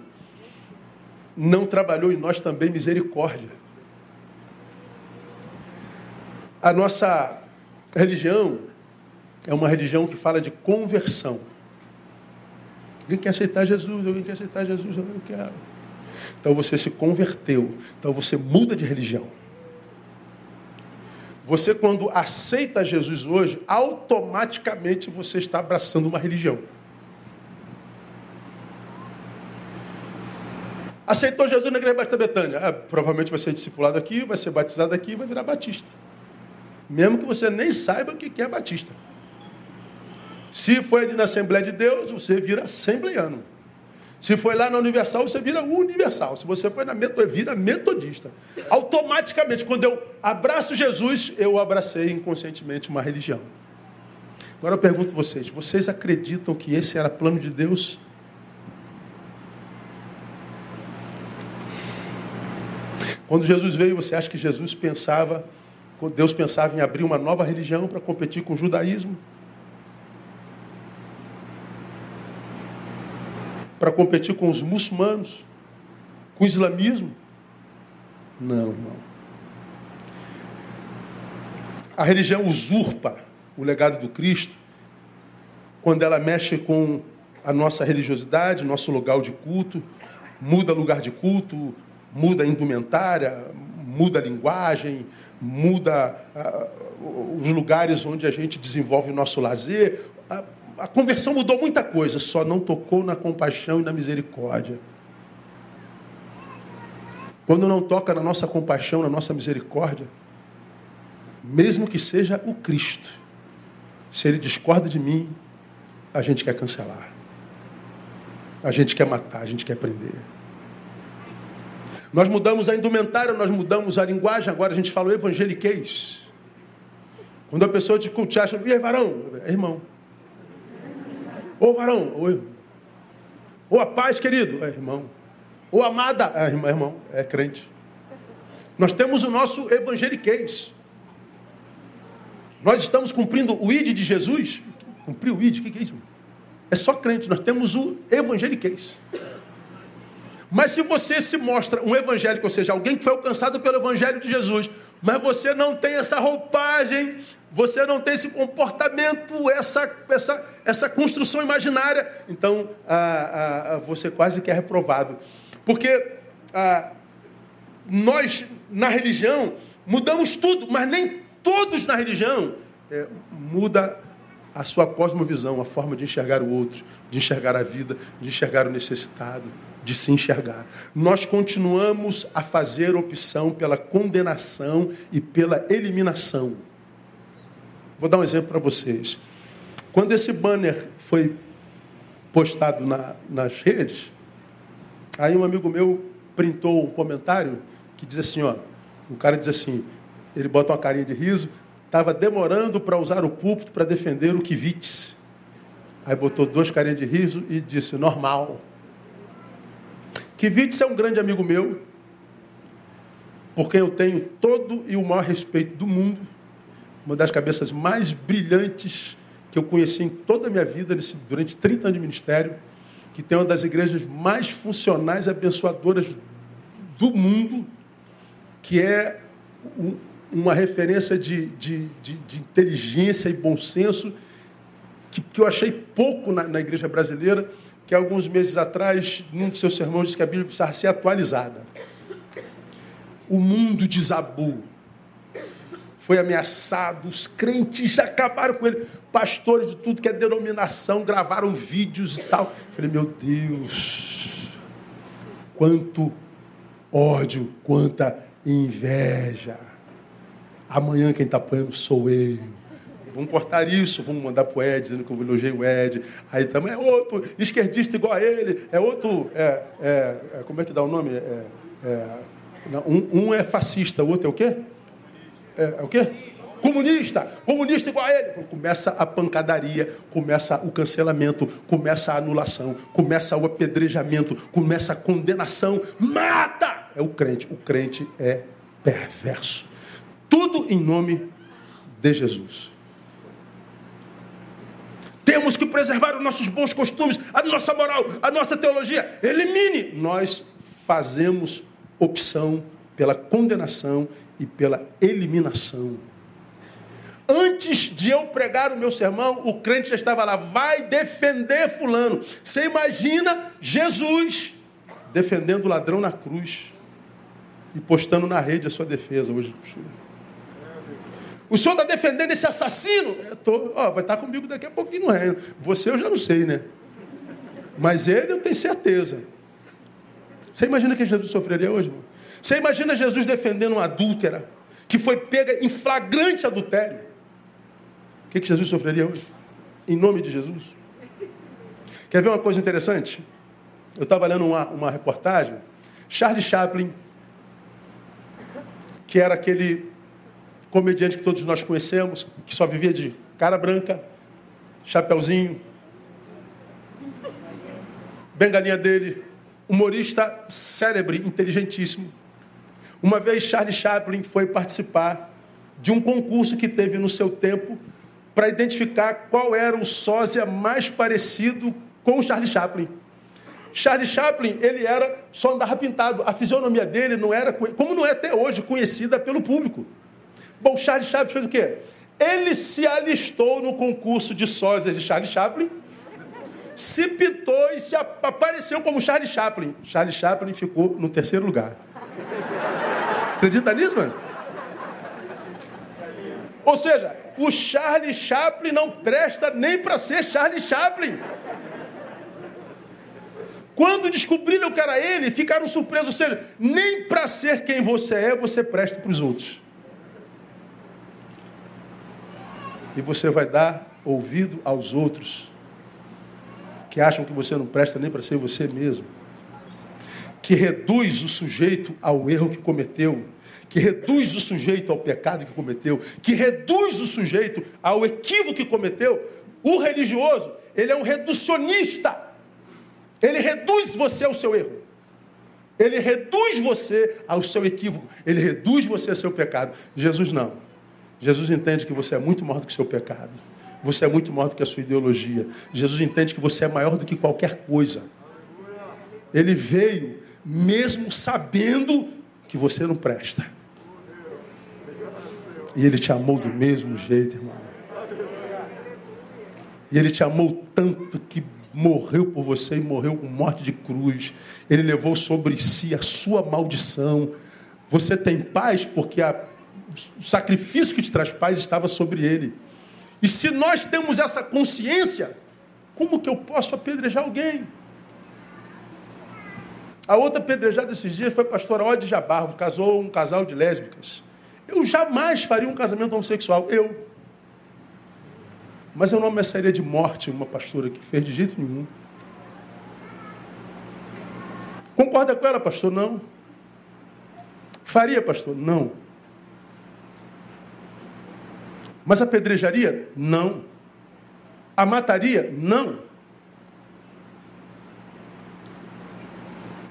não trabalhou em nós também misericórdia. A nossa religião é uma religião que fala de conversão. Alguém quer aceitar Jesus? Alguém quer aceitar Jesus? Eu quero. Então você se converteu. Então você muda de religião. Você, quando aceita Jesus hoje, automaticamente você está abraçando uma religião. Aceitou Jesus na Igreja Batista Betânia. Ah, provavelmente vai ser discipulado aqui, vai ser batizado aqui vai virar batista. Mesmo que você nem saiba o que é batista. Se foi na Assembleia de Deus, você vira assembleiano. Se foi lá na Universal, você vira universal. Se você foi na Metodista, vira metodista. Automaticamente, quando eu abraço Jesus, eu abracei inconscientemente uma religião. Agora eu pergunto a vocês: vocês acreditam que esse era plano de Deus? Quando Jesus veio, você acha que Jesus pensava, Deus pensava em abrir uma nova religião para competir com o judaísmo? Para competir com os muçulmanos? Com o islamismo? Não, irmão. A religião usurpa o legado do Cristo quando ela mexe com a nossa religiosidade, nosso lugar de culto, muda lugar de culto, muda a indumentária, muda a linguagem, muda uh, os lugares onde a gente desenvolve o nosso lazer. A, a conversão mudou muita coisa, só não tocou na compaixão e na misericórdia. Quando não toca na nossa compaixão, na nossa misericórdia, mesmo que seja o Cristo, se ele discorda de mim, a gente quer cancelar. A gente quer matar, a gente quer prender. Nós mudamos a indumentária, nós mudamos a linguagem, agora a gente fala evangeliquez. Quando a pessoa te culte, acha, e aí, varão? É irmão. Ô varão, ô, ô a paz, querido, é irmão. Ô amada, é irmão, é irmão, é crente. Nós temos o nosso evangeliquez. Nós estamos cumprindo o ID de Jesus. Cumprir o ID, o que é isso? É só crente, nós temos o evangeliquez. Mas se você se mostra um evangélico, ou seja, alguém que foi alcançado pelo evangelho de Jesus, mas você não tem essa roupagem, você não tem esse comportamento, essa, essa, essa construção imaginária, então ah, ah, você quase que é reprovado. Porque ah, nós, na religião, mudamos tudo, mas nem todos na religião é, muda a sua cosmovisão, a forma de enxergar o outro, de enxergar a vida, de enxergar o necessitado de se enxergar. Nós continuamos a fazer opção pela condenação e pela eliminação. Vou dar um exemplo para vocês. Quando esse banner foi postado na, nas redes, aí um amigo meu printou um comentário que diz assim, ó, o cara diz assim, ele bota uma carinha de riso, estava demorando para usar o púlpito para defender o Kivitz. Aí botou duas carinhas de riso e disse, normal. Kivitz é um grande amigo meu, por quem eu tenho todo e o maior respeito do mundo, uma das cabeças mais brilhantes que eu conheci em toda a minha vida, nesse, durante 30 anos de ministério, que tem uma das igrejas mais funcionais e abençoadoras do mundo, que é um, uma referência de, de, de, de, inteligência e bom senso, que, que eu achei pouco na, na igreja brasileira que alguns meses atrás, num de seus sermões, disse que a Bíblia precisava ser atualizada. O mundo desabou. Foi ameaçado, os crentes acabaram com ele. Pastores de tudo que é denominação gravaram vídeos e tal. falei, meu Deus, quanto ódio, quanta inveja. Amanhã quem está apanhando sou eu vamos cortar isso, vamos mandar para o Ed, dizendo que eu elogiei o Ed. Aí também é outro esquerdista igual a ele, é outro. É, é, é, como é que dá o nome? É, é um, um, é fascista, o outro é o quê? É, é o quê? Comunista, comunista igual a ele. Começa a pancadaria, começa o cancelamento, começa a anulação, começa o apedrejamento, começa a condenação. Mata! É o crente. O crente é perverso. Tudo em nome de Jesus. Temos que preservar os nossos bons costumes, a nossa moral, a nossa teologia. Elimine. Nós fazemos opção pela condenação e pela eliminação. Antes de eu pregar o meu sermão, o crente já estava lá, vai defender fulano. Você imagina Jesus defendendo o ladrão na cruz e postando na rede a sua defesa hoje. O senhor está defendendo esse assassino? Tô, ó, vai estar comigo daqui a pouquinho no reino. Você eu já não sei, né? Mas ele eu tenho certeza. Você imagina que Jesus sofreria hoje? Irmão? Você imagina Jesus defendendo uma adúltera que foi pega em flagrante adultério? O que, que Jesus sofreria hoje? Em nome de Jesus. Quer ver uma coisa interessante? Eu estava lendo uma, uma reportagem. Charlie Chaplin, que era aquele comediante que todos nós conhecemos, que só vivia de cara branca, chapeuzinho, bengalinha dele, humorista célebre, inteligentíssimo. Uma vez Charlie Chaplin foi participar de um concurso que teve no seu tempo para identificar qual era o sósia mais parecido com Charlie Chaplin. Charlie Chaplin, ele era só andava pintado. A fisionomia dele não era, como não é até hoje, conhecida pelo público. Bom, Charlie Chaplin fez o quê? Ele se alistou no concurso de sósias de Charlie Chaplin, se pitou e se apareceu como Charlie Chaplin. Charlie Chaplin ficou no terceiro lugar. Acredita nisso, mano? Ou seja, o Charlie Chaplin não presta nem para ser Charlie Chaplin. Quando descobriram que era ele, ficaram surpresos. Ou seja, nem para ser quem você é, você presta para os outros. E você vai dar ouvido aos outros que acham que você não presta nem para ser você mesmo. Que reduz o sujeito ao erro que cometeu que reduz o sujeito ao pecado que cometeu, que reduz o sujeito ao equívoco que cometeu, o religioso, ele é um reducionista. Ele reduz você ao seu erro. Ele reduz você ao seu equívoco. Ele reduz você ao seu pecado. Jesus não. Jesus entende que você é muito maior do que o seu pecado. Você é muito maior do que a sua ideologia. Jesus entende que você é maior do que qualquer coisa. Ele veio mesmo sabendo que você não presta. E Ele te amou do mesmo jeito, irmão. E Ele te amou tanto que morreu por você e morreu com morte de cruz. Ele levou sobre si a sua maldição. Você tem paz porque a, o sacrifício que te traz paz estava sobre ele. E se nós temos essa consciência, como que eu posso apedrejar alguém? A outra apedrejada esses dias foi a pastora Ode Jabarro, casou um casal de lésbicas. Eu jamais faria um casamento homossexual. Eu. Mas eu não ameaçaria de morte uma pastora que fez de jeito nenhum. Concorda com ela, pastor? Não. Faria, pastor? Não. Mas apedrejaria? Não. A mataria? Não.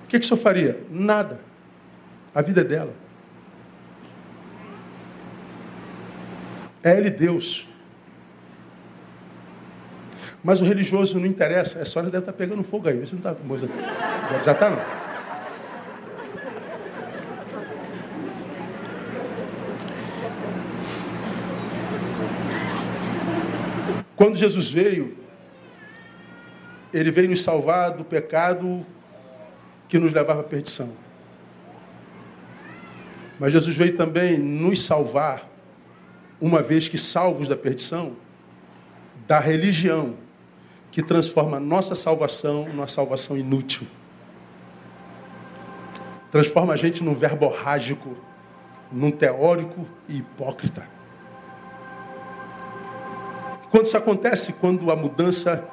O que, que o senhor faria? Nada. A vida é dela. É Ele Deus. Mas o religioso não interessa. Essa hora deve estar pegando fogo aí. Se não está. Já está, não? Quando Jesus veio, ele veio nos salvar do pecado que nos levava à perdição. Mas Jesus veio também nos salvar uma vez que salvos da perdição, da religião, que transforma a nossa salvação numa salvação inútil. Transforma a gente num verborrágico, num teórico e hipócrita. Quando isso acontece, quando a mudança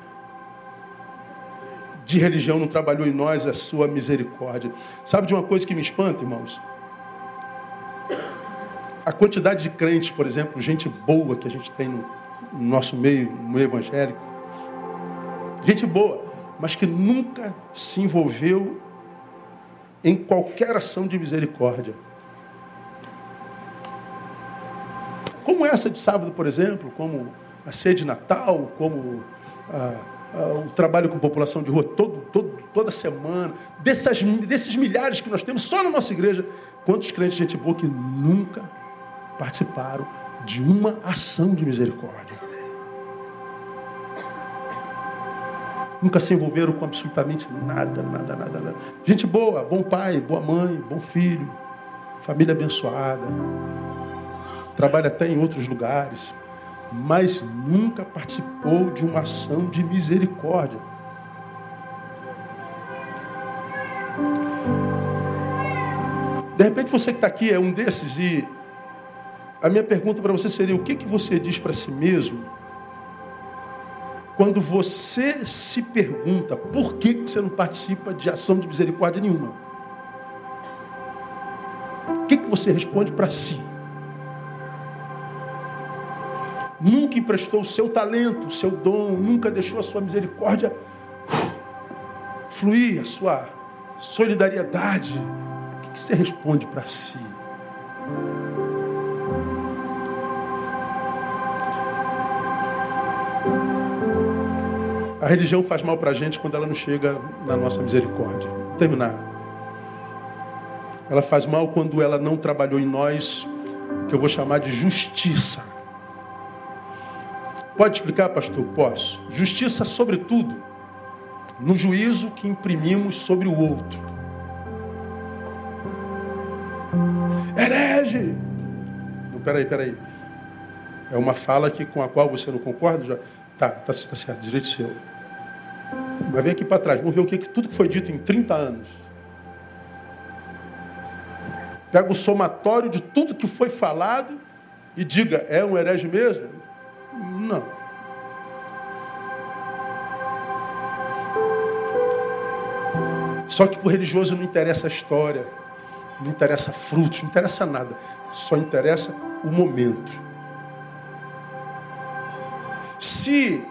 de religião não trabalhou em nós a sua misericórdia. Sabe de uma coisa que me espanta, irmãos? a quantidade de crentes, por exemplo, gente boa que a gente tem no, nosso meio, no meio evangélico, gente boa, mas que nunca se envolveu em qualquer ação de misericórdia. Como essa de sábado, por exemplo, como a sede de Natal, como a, a, o trabalho com população de rua todo, todo, toda semana, dessas, desses milhares que nós temos só na nossa igreja, quantos crentes de gente boa que nunca participaram de uma ação de misericórdia. Nunca se envolveram com absolutamente nada, nada, nada, nada. Gente boa, bom pai, boa mãe, bom filho, família abençoada. Trabalha até em outros lugares, mas nunca participou de uma ação de misericórdia. De repente você que está aqui é um desses e a minha pergunta para você seria: o que, que você diz para si mesmo quando você se pergunta por que você não participa de ação de misericórdia nenhuma? O que, que você responde para si? Nunca emprestou o seu talento, o seu dom, nunca deixou a sua misericórdia fluir, a sua solidariedade. O que, você responde para si? A religião faz mal para a gente quando ela não chega na nossa misericórdia. Vou terminar. Ela faz mal quando ela não trabalhou em nós o que eu vou chamar de justiça. Pode explicar, pastor? Posso. Justiça, sobretudo, no juízo que imprimimos sobre o outro. Herege! Não, peraí, peraí. É uma fala que, com a qual você não concorda? Já... Tá, tá, tá certo, direito seu. Mas vem aqui para trás, vamos ver o que tudo que foi dito em 30 anos. Pega o somatório de tudo que foi falado e diga, é um herege mesmo? Não. Só que para o religioso não interessa a história, não interessa frutos, não interessa nada. Só interessa o momento. Se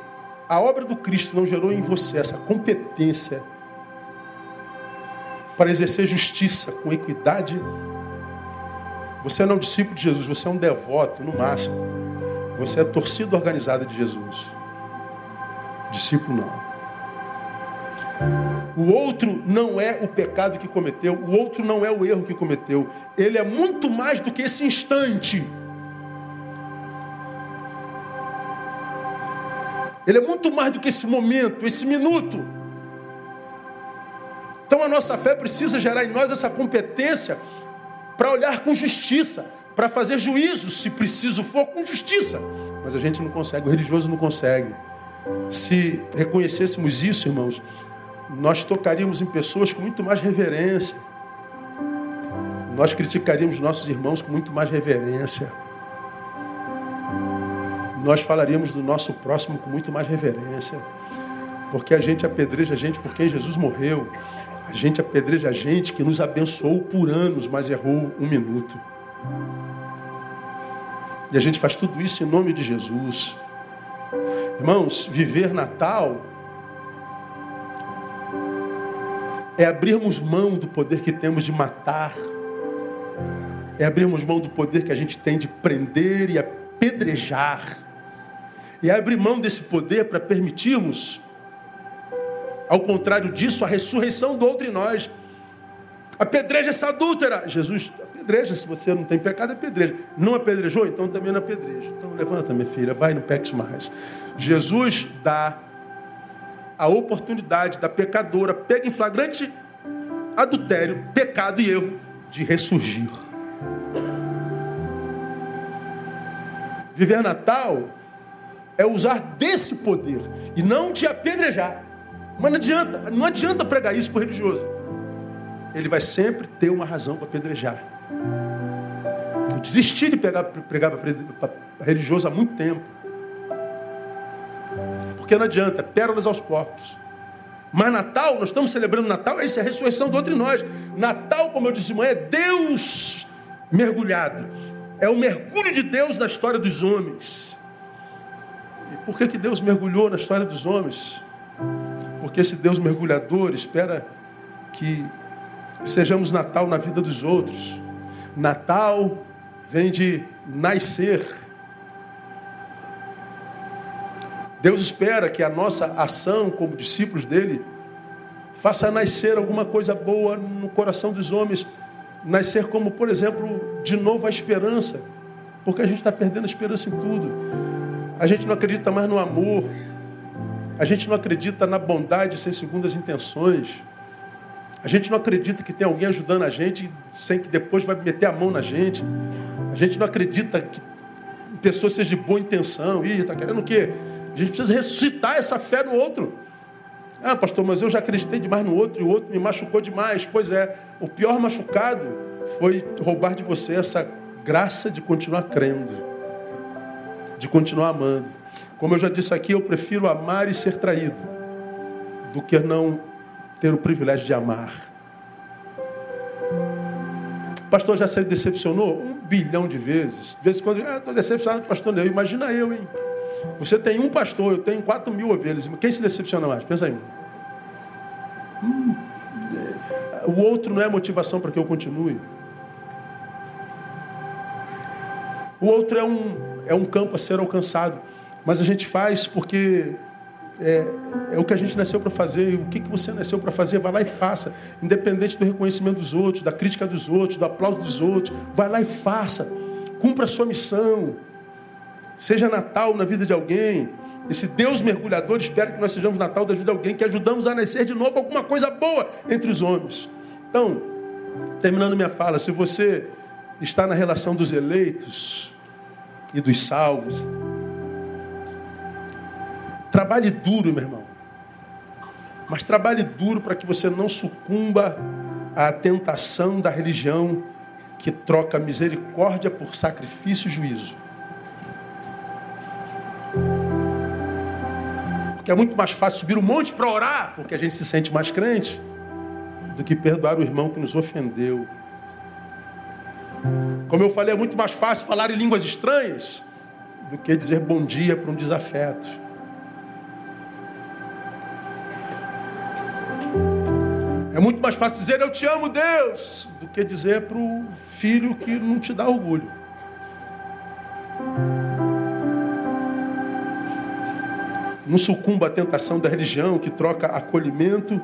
a obra do Cristo não gerou em você essa competência para exercer justiça com equidade, você não é um discípulo de Jesus, você é um devoto, no máximo. Você é torcida organizada de Jesus. Discípulo não. O outro não é o pecado que cometeu, o outro não é o erro que cometeu. Ele é muito mais do que esse instante. Ele é muito mais do que esse momento, esse minuto. Então a nossa fé precisa gerar em nós essa competência para olhar com justiça, para fazer juízo, se preciso for, com justiça. Mas a gente não consegue, o religioso não consegue. Se reconhecêssemos isso, irmãos, nós tocaríamos em pessoas com muito mais reverência. Nós criticaríamos nossos irmãos com muito mais reverência nós falaríamos do nosso próximo com muito mais reverência. Porque a gente apedreja a gente por quem Jesus morreu. A gente apedreja a gente que nos abençoou por anos, mas errou um minuto. E a gente faz tudo isso em nome de Jesus. Irmãos, viver Natal é abrirmos mão do poder que temos de matar, é abrirmos mão do poder que a gente tem de prender e apedrejar e abrir mão desse poder para permitirmos, ao contrário disso, a ressurreição do outro em nós. Apedreja essa adúltera. Jesus, apedreja, se você não tem pecado, apedreja. Não apedrejou? Então também não apedreja. Então levanta, minha filha, vai, não peques mais. Jesus dá a oportunidade da pecadora, pega em flagrante adultério, pecado e erro, de ressurgir. Viver Natal é usar desse poder e não te apedrejar. Mas não adianta, não adianta pregar isso para o religioso. Ele vai sempre ter uma razão para apedrejar. Eu desisti de pegar, pregar para religioso há muito tempo. Porque não adianta, pérolas aos porcos. Mas Natal, nós estamos celebrando Natal, é isso, é a ressurreição do outro em nós. Natal, como eu disse manhã, é Deus mergulhado. É o mergulho de Deus na história dos homens. Por que, que Deus mergulhou na história dos homens? Porque esse Deus mergulhador espera que sejamos Natal na vida dos outros. Natal vem de nascer. Deus espera que a nossa ação como discípulos dele faça nascer alguma coisa boa no coração dos homens, nascer como, por exemplo, de novo a esperança. Porque a gente está perdendo a esperança em tudo. A gente não acredita mais no amor. A gente não acredita na bondade sem segundas intenções. A gente não acredita que tem alguém ajudando a gente sem que depois vai meter a mão na gente. A gente não acredita que pessoa seja de boa intenção. Ih, está querendo o quê? A gente precisa ressuscitar essa fé no outro. Ah, pastor, mas eu já acreditei demais no outro e o outro me machucou demais. Pois é, o pior machucado foi roubar de você essa graça de continuar crendo, de continuar amando. Como eu já disse aqui, eu prefiro amar e ser traído do que não ter o privilégio de amar. Pastor já se decepcionou um bilhão de vezes. De vez em quando, ah, estou decepcionado com o pastor Neu. Imagina eu, hein? Você tem um pastor, eu tenho quatro mil ovelhas. Quem se decepciona mais? Pensa aí. Hum, é, o outro não é motivação para que eu continue. O outro é um, é um campo a ser alcançado. Mas a gente faz porque é, é o que a gente nasceu para fazer. O que, que você nasceu para fazer, vai lá e faça. Independente do reconhecimento dos outros, da crítica dos outros, do aplauso dos outros. Vai lá e faça. Cumpra a sua missão. Seja Natal na vida de alguém. Esse Deus mergulhador espera que nós sejamos Natal da vida de alguém, que ajudamos a nascer de novo alguma coisa boa entre os homens. Então, terminando minha fala, se você está na relação dos eleitos e dos salvos, Trabalhe duro, meu irmão. Mas trabalhe duro para que você não sucumba à tentação da religião que troca misericórdia por sacrifício e juízo. Porque é muito mais fácil subir um monte para orar, porque a gente se sente mais crente, do que perdoar o irmão que nos ofendeu. Como eu falei, é muito mais fácil falar em línguas estranhas do que dizer bom dia para um desafeto. É muito mais fácil dizer eu te amo, Deus, do que dizer para o filho que não te dá orgulho. Não sucumba à tentação da religião que troca acolhimento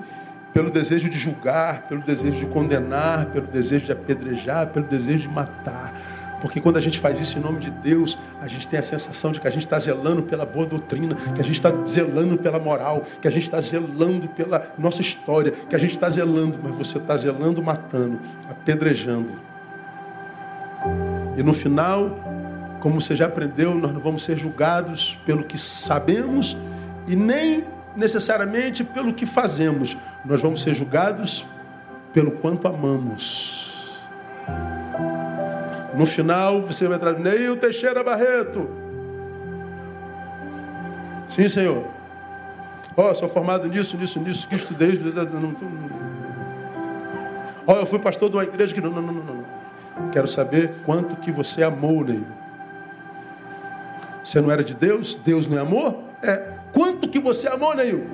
pelo desejo de julgar, pelo desejo de condenar, pelo desejo de apedrejar, pelo desejo de matar. Porque quando a gente faz isso em nome de Deus, a gente tem a sensação de que a gente está zelando pela boa doutrina, que a gente está zelando pela moral, que a gente está zelando pela nossa história, que a gente está zelando, mas você está zelando matando, apedrejando. E no final, como você já aprendeu, nós não vamos ser julgados pelo que sabemos e nem necessariamente pelo que fazemos. Nós vamos ser julgados pelo quanto amamos. No final, você vai entrar, Neil Teixeira Barreto. Sim, Senhor. Ó, oh, sou formado nisso, nisso, nisso, que estudei. Ó, oh, eu fui pastor de uma igreja que. Não, não, não, não. Quero saber quanto que você amou, Neil. Você não era de Deus? Deus não é amor? É. Quanto que você amou, Neil?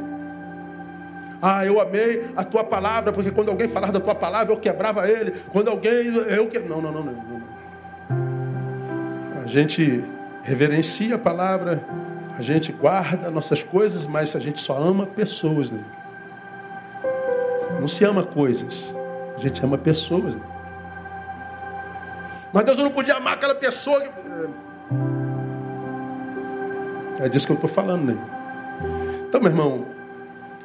Ah, eu amei a tua palavra, porque quando alguém falava da tua palavra, eu quebrava ele. Quando alguém. Eu que. Não, não, não, não. não. Gente reverencia a palavra, a gente guarda nossas coisas, mas a gente só ama pessoas. Né? Não se ama coisas, a gente ama pessoas. Né? Mas Deus não podia amar aquela pessoa. É disso que eu estou falando, né? Então, meu irmão,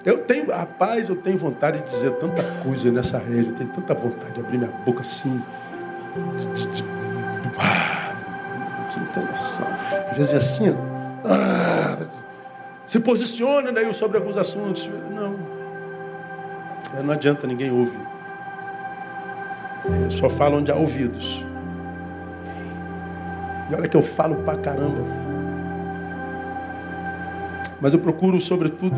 eu tenho, rapaz, eu tenho vontade de dizer tanta coisa nessa rede, eu tenho tanta vontade de abrir minha boca assim. De, tem noção. Às vezes assim, ah, se posiciona né, sobre alguns assuntos. Não. É, não adianta, ninguém ouve. Só falo onde há ouvidos. E olha que eu falo pra caramba. Mas eu procuro, sobretudo,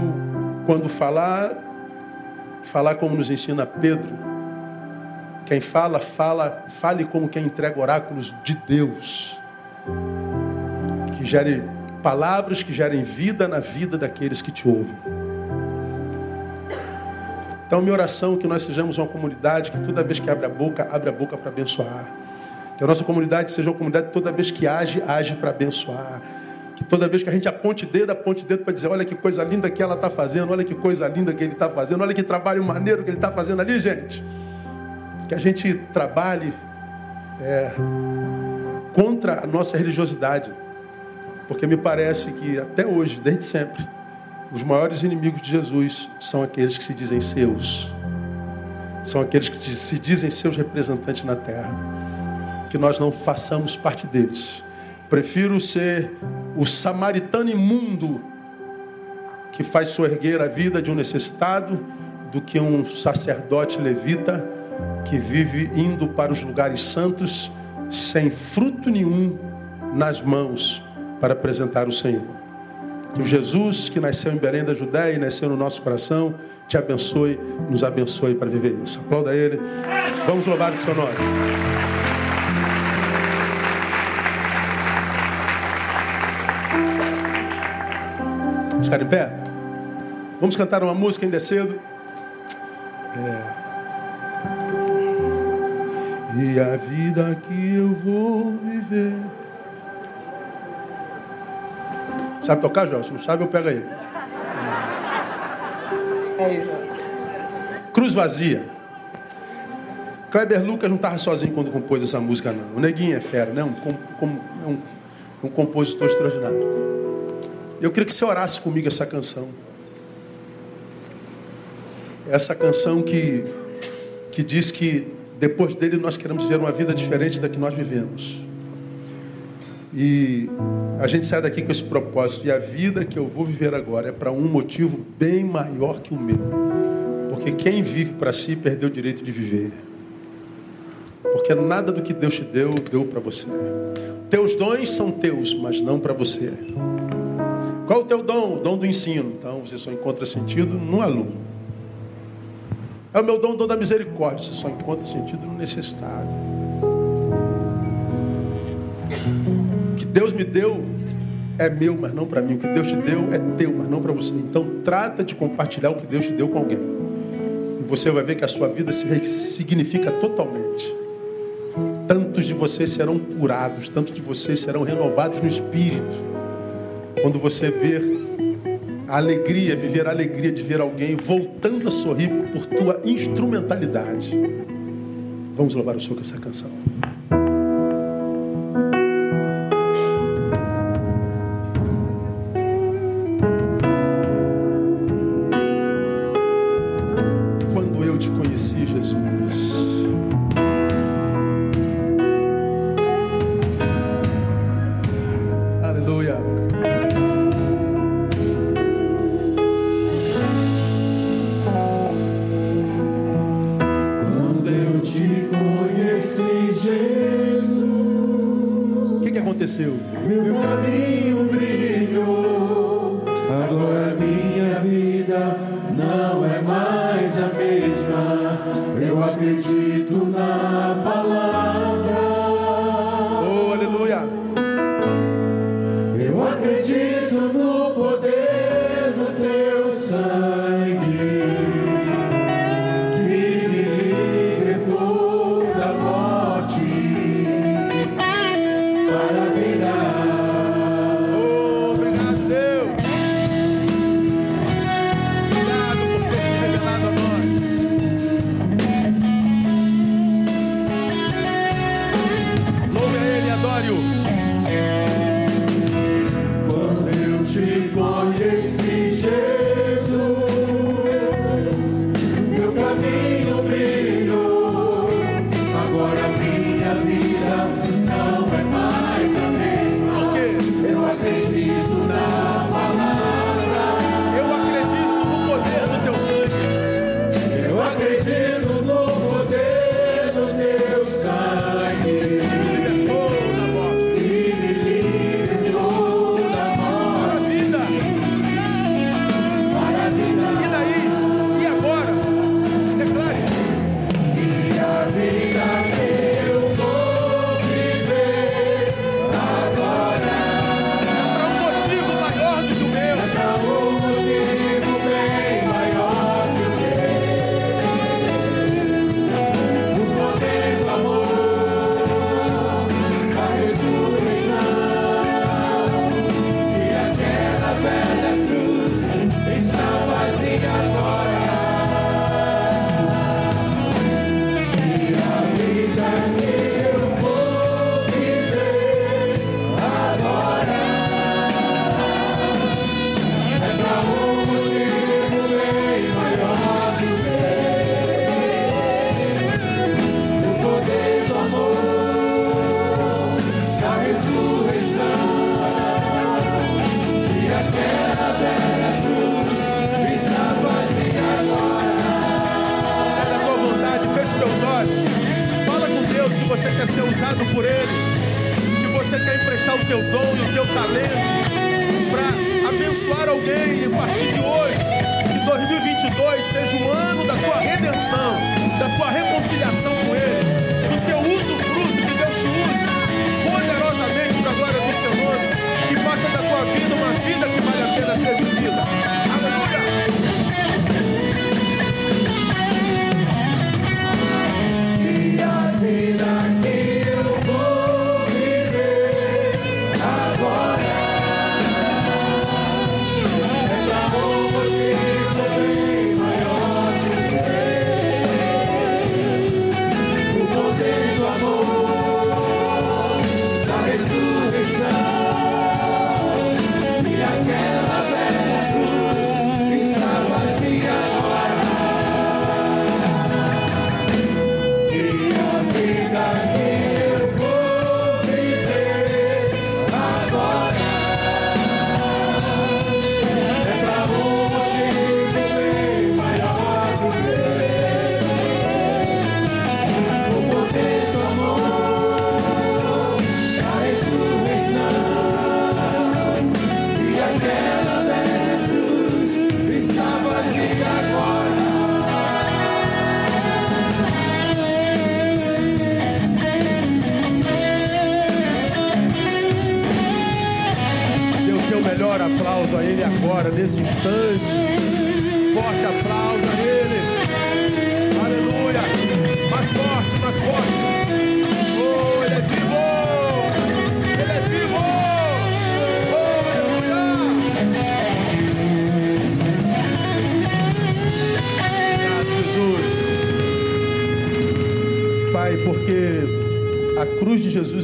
quando falar, falar como nos ensina Pedro. Quem fala, fala, fale como quem entrega oráculos de Deus que gerem palavras que gerem vida na vida daqueles que te ouvem. Então, minha oração é que nós sejamos uma comunidade que toda vez que abre a boca, abre a boca para abençoar. Que a nossa comunidade seja uma comunidade que toda vez que age, age para abençoar. Que toda vez que a gente aponte dedo, aponte dedo para dizer: olha que coisa linda que ela está fazendo, olha que coisa linda que ele está fazendo, olha que trabalho maneiro que ele está fazendo ali, gente. Que a gente trabalhe é, contra a nossa religiosidade. Porque me parece que até hoje, desde sempre, os maiores inimigos de Jesus são aqueles que se dizem seus. São aqueles que se dizem seus representantes na terra. Que nós não façamos parte deles. Prefiro ser o samaritano imundo que faz soerguer a vida de um necessitado do que um sacerdote levita que vive indo para os lugares santos sem fruto nenhum nas mãos para apresentar o Senhor. Que o Jesus que nasceu em Belém da Judéia e nasceu no nosso coração te abençoe, nos abençoe para viver isso. Aplauda Ele. Vamos louvar o seu nome. Vamos ficar em pé? Vamos cantar uma música ainda é cedo. É. E a vida que eu vou viver Sabe tocar, João? Se não sabe, eu pego aí. Cruz vazia. Kleber Lucas não estava sozinho quando compôs essa música, não. O Neguinho é fera, né? Um, um, um, um compositor extraordinário. Eu queria que você orasse comigo essa canção. Essa canção que, que diz que depois dele nós queremos viver uma vida diferente da que nós vivemos. E a gente sai daqui com esse propósito. E a vida que eu vou viver agora é para um motivo bem maior que o meu. Porque quem vive para si perdeu o direito de viver. Porque nada do que Deus te deu, deu para você. Teus dons são teus, mas não para você. Qual o teu dom? O dom do ensino. Então você só encontra sentido no aluno. É o meu dom, o dom da misericórdia. Você só encontra sentido no necessitado. Deus me deu é meu, mas não para mim. O que Deus te deu é teu, mas não para você. Então trata de compartilhar o que Deus te deu com alguém. E você vai ver que a sua vida se significa totalmente. Tantos de vocês serão curados, tantos de vocês serão renovados no espírito. Quando você ver a alegria, viver a alegria de ver alguém voltando a sorrir por tua instrumentalidade. Vamos louvar o Senhor com essa canção.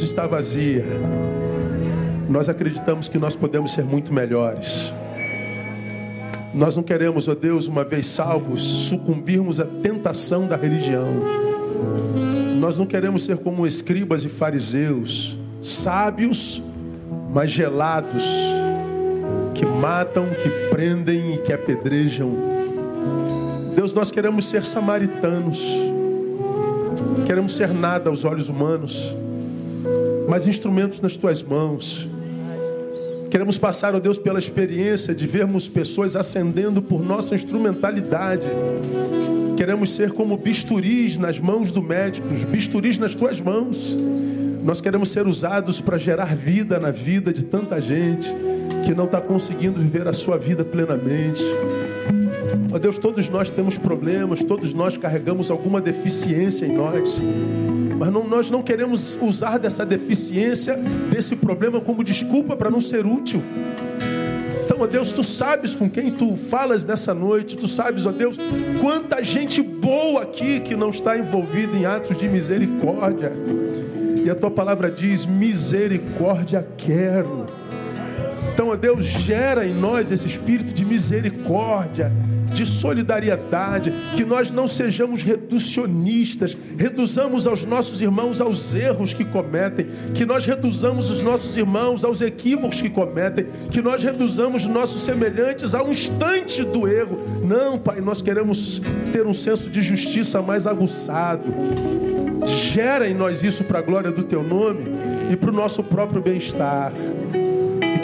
Está vazia, nós acreditamos que nós podemos ser muito melhores. Nós não queremos, ó Deus, uma vez salvos, sucumbirmos à tentação da religião. Nós não queremos ser como escribas e fariseus, sábios, mas gelados, que matam, que prendem e que apedrejam. Deus, nós queremos ser samaritanos, queremos ser nada aos olhos humanos mas instrumentos nas tuas mãos. Queremos passar, ó Deus, pela experiência de vermos pessoas ascendendo por nossa instrumentalidade. Queremos ser como bisturis nas mãos do médico, bisturis nas tuas mãos. Nós queremos ser usados para gerar vida na vida de tanta gente que não está conseguindo viver a sua vida plenamente. Ó Deus, todos nós temos problemas, todos nós carregamos alguma deficiência em nós. Mas não, nós não queremos usar dessa deficiência, desse problema, como desculpa para não ser útil. Então, ó Deus, tu sabes com quem tu falas nessa noite, tu sabes, ó Deus, quanta gente boa aqui que não está envolvida em atos de misericórdia. E a tua palavra diz: misericórdia quero. Então, ó Deus, gera em nós esse espírito de misericórdia de solidariedade, que nós não sejamos reducionistas, reduzamos aos nossos irmãos aos erros que cometem, que nós reduzamos os nossos irmãos aos equívocos que cometem, que nós reduzamos nossos semelhantes ao instante do erro. Não, Pai, nós queremos ter um senso de justiça mais aguçado. Gera em nós isso para a glória do Teu nome e para o nosso próprio bem-estar.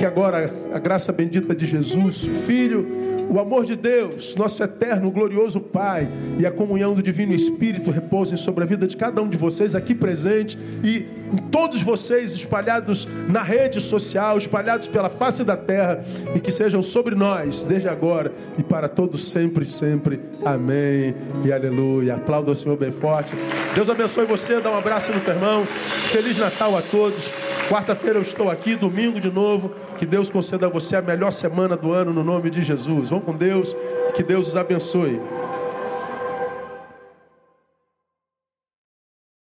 Que agora a graça bendita de Jesus, Filho, o amor de Deus, nosso eterno, glorioso Pai, e a comunhão do Divino Espírito repousem sobre a vida de cada um de vocês aqui presente e todos vocês espalhados na rede social, espalhados pela face da terra, e que sejam sobre nós, desde agora e para todos sempre, sempre. Amém e aleluia. Aplauda o Senhor bem forte. Deus abençoe você, dá um abraço no teu irmão. Feliz Natal a todos. Quarta-feira eu estou aqui, domingo de novo. Que Deus conceda a você a melhor semana do ano no nome de Jesus. Vamos com Deus. Que Deus os abençoe.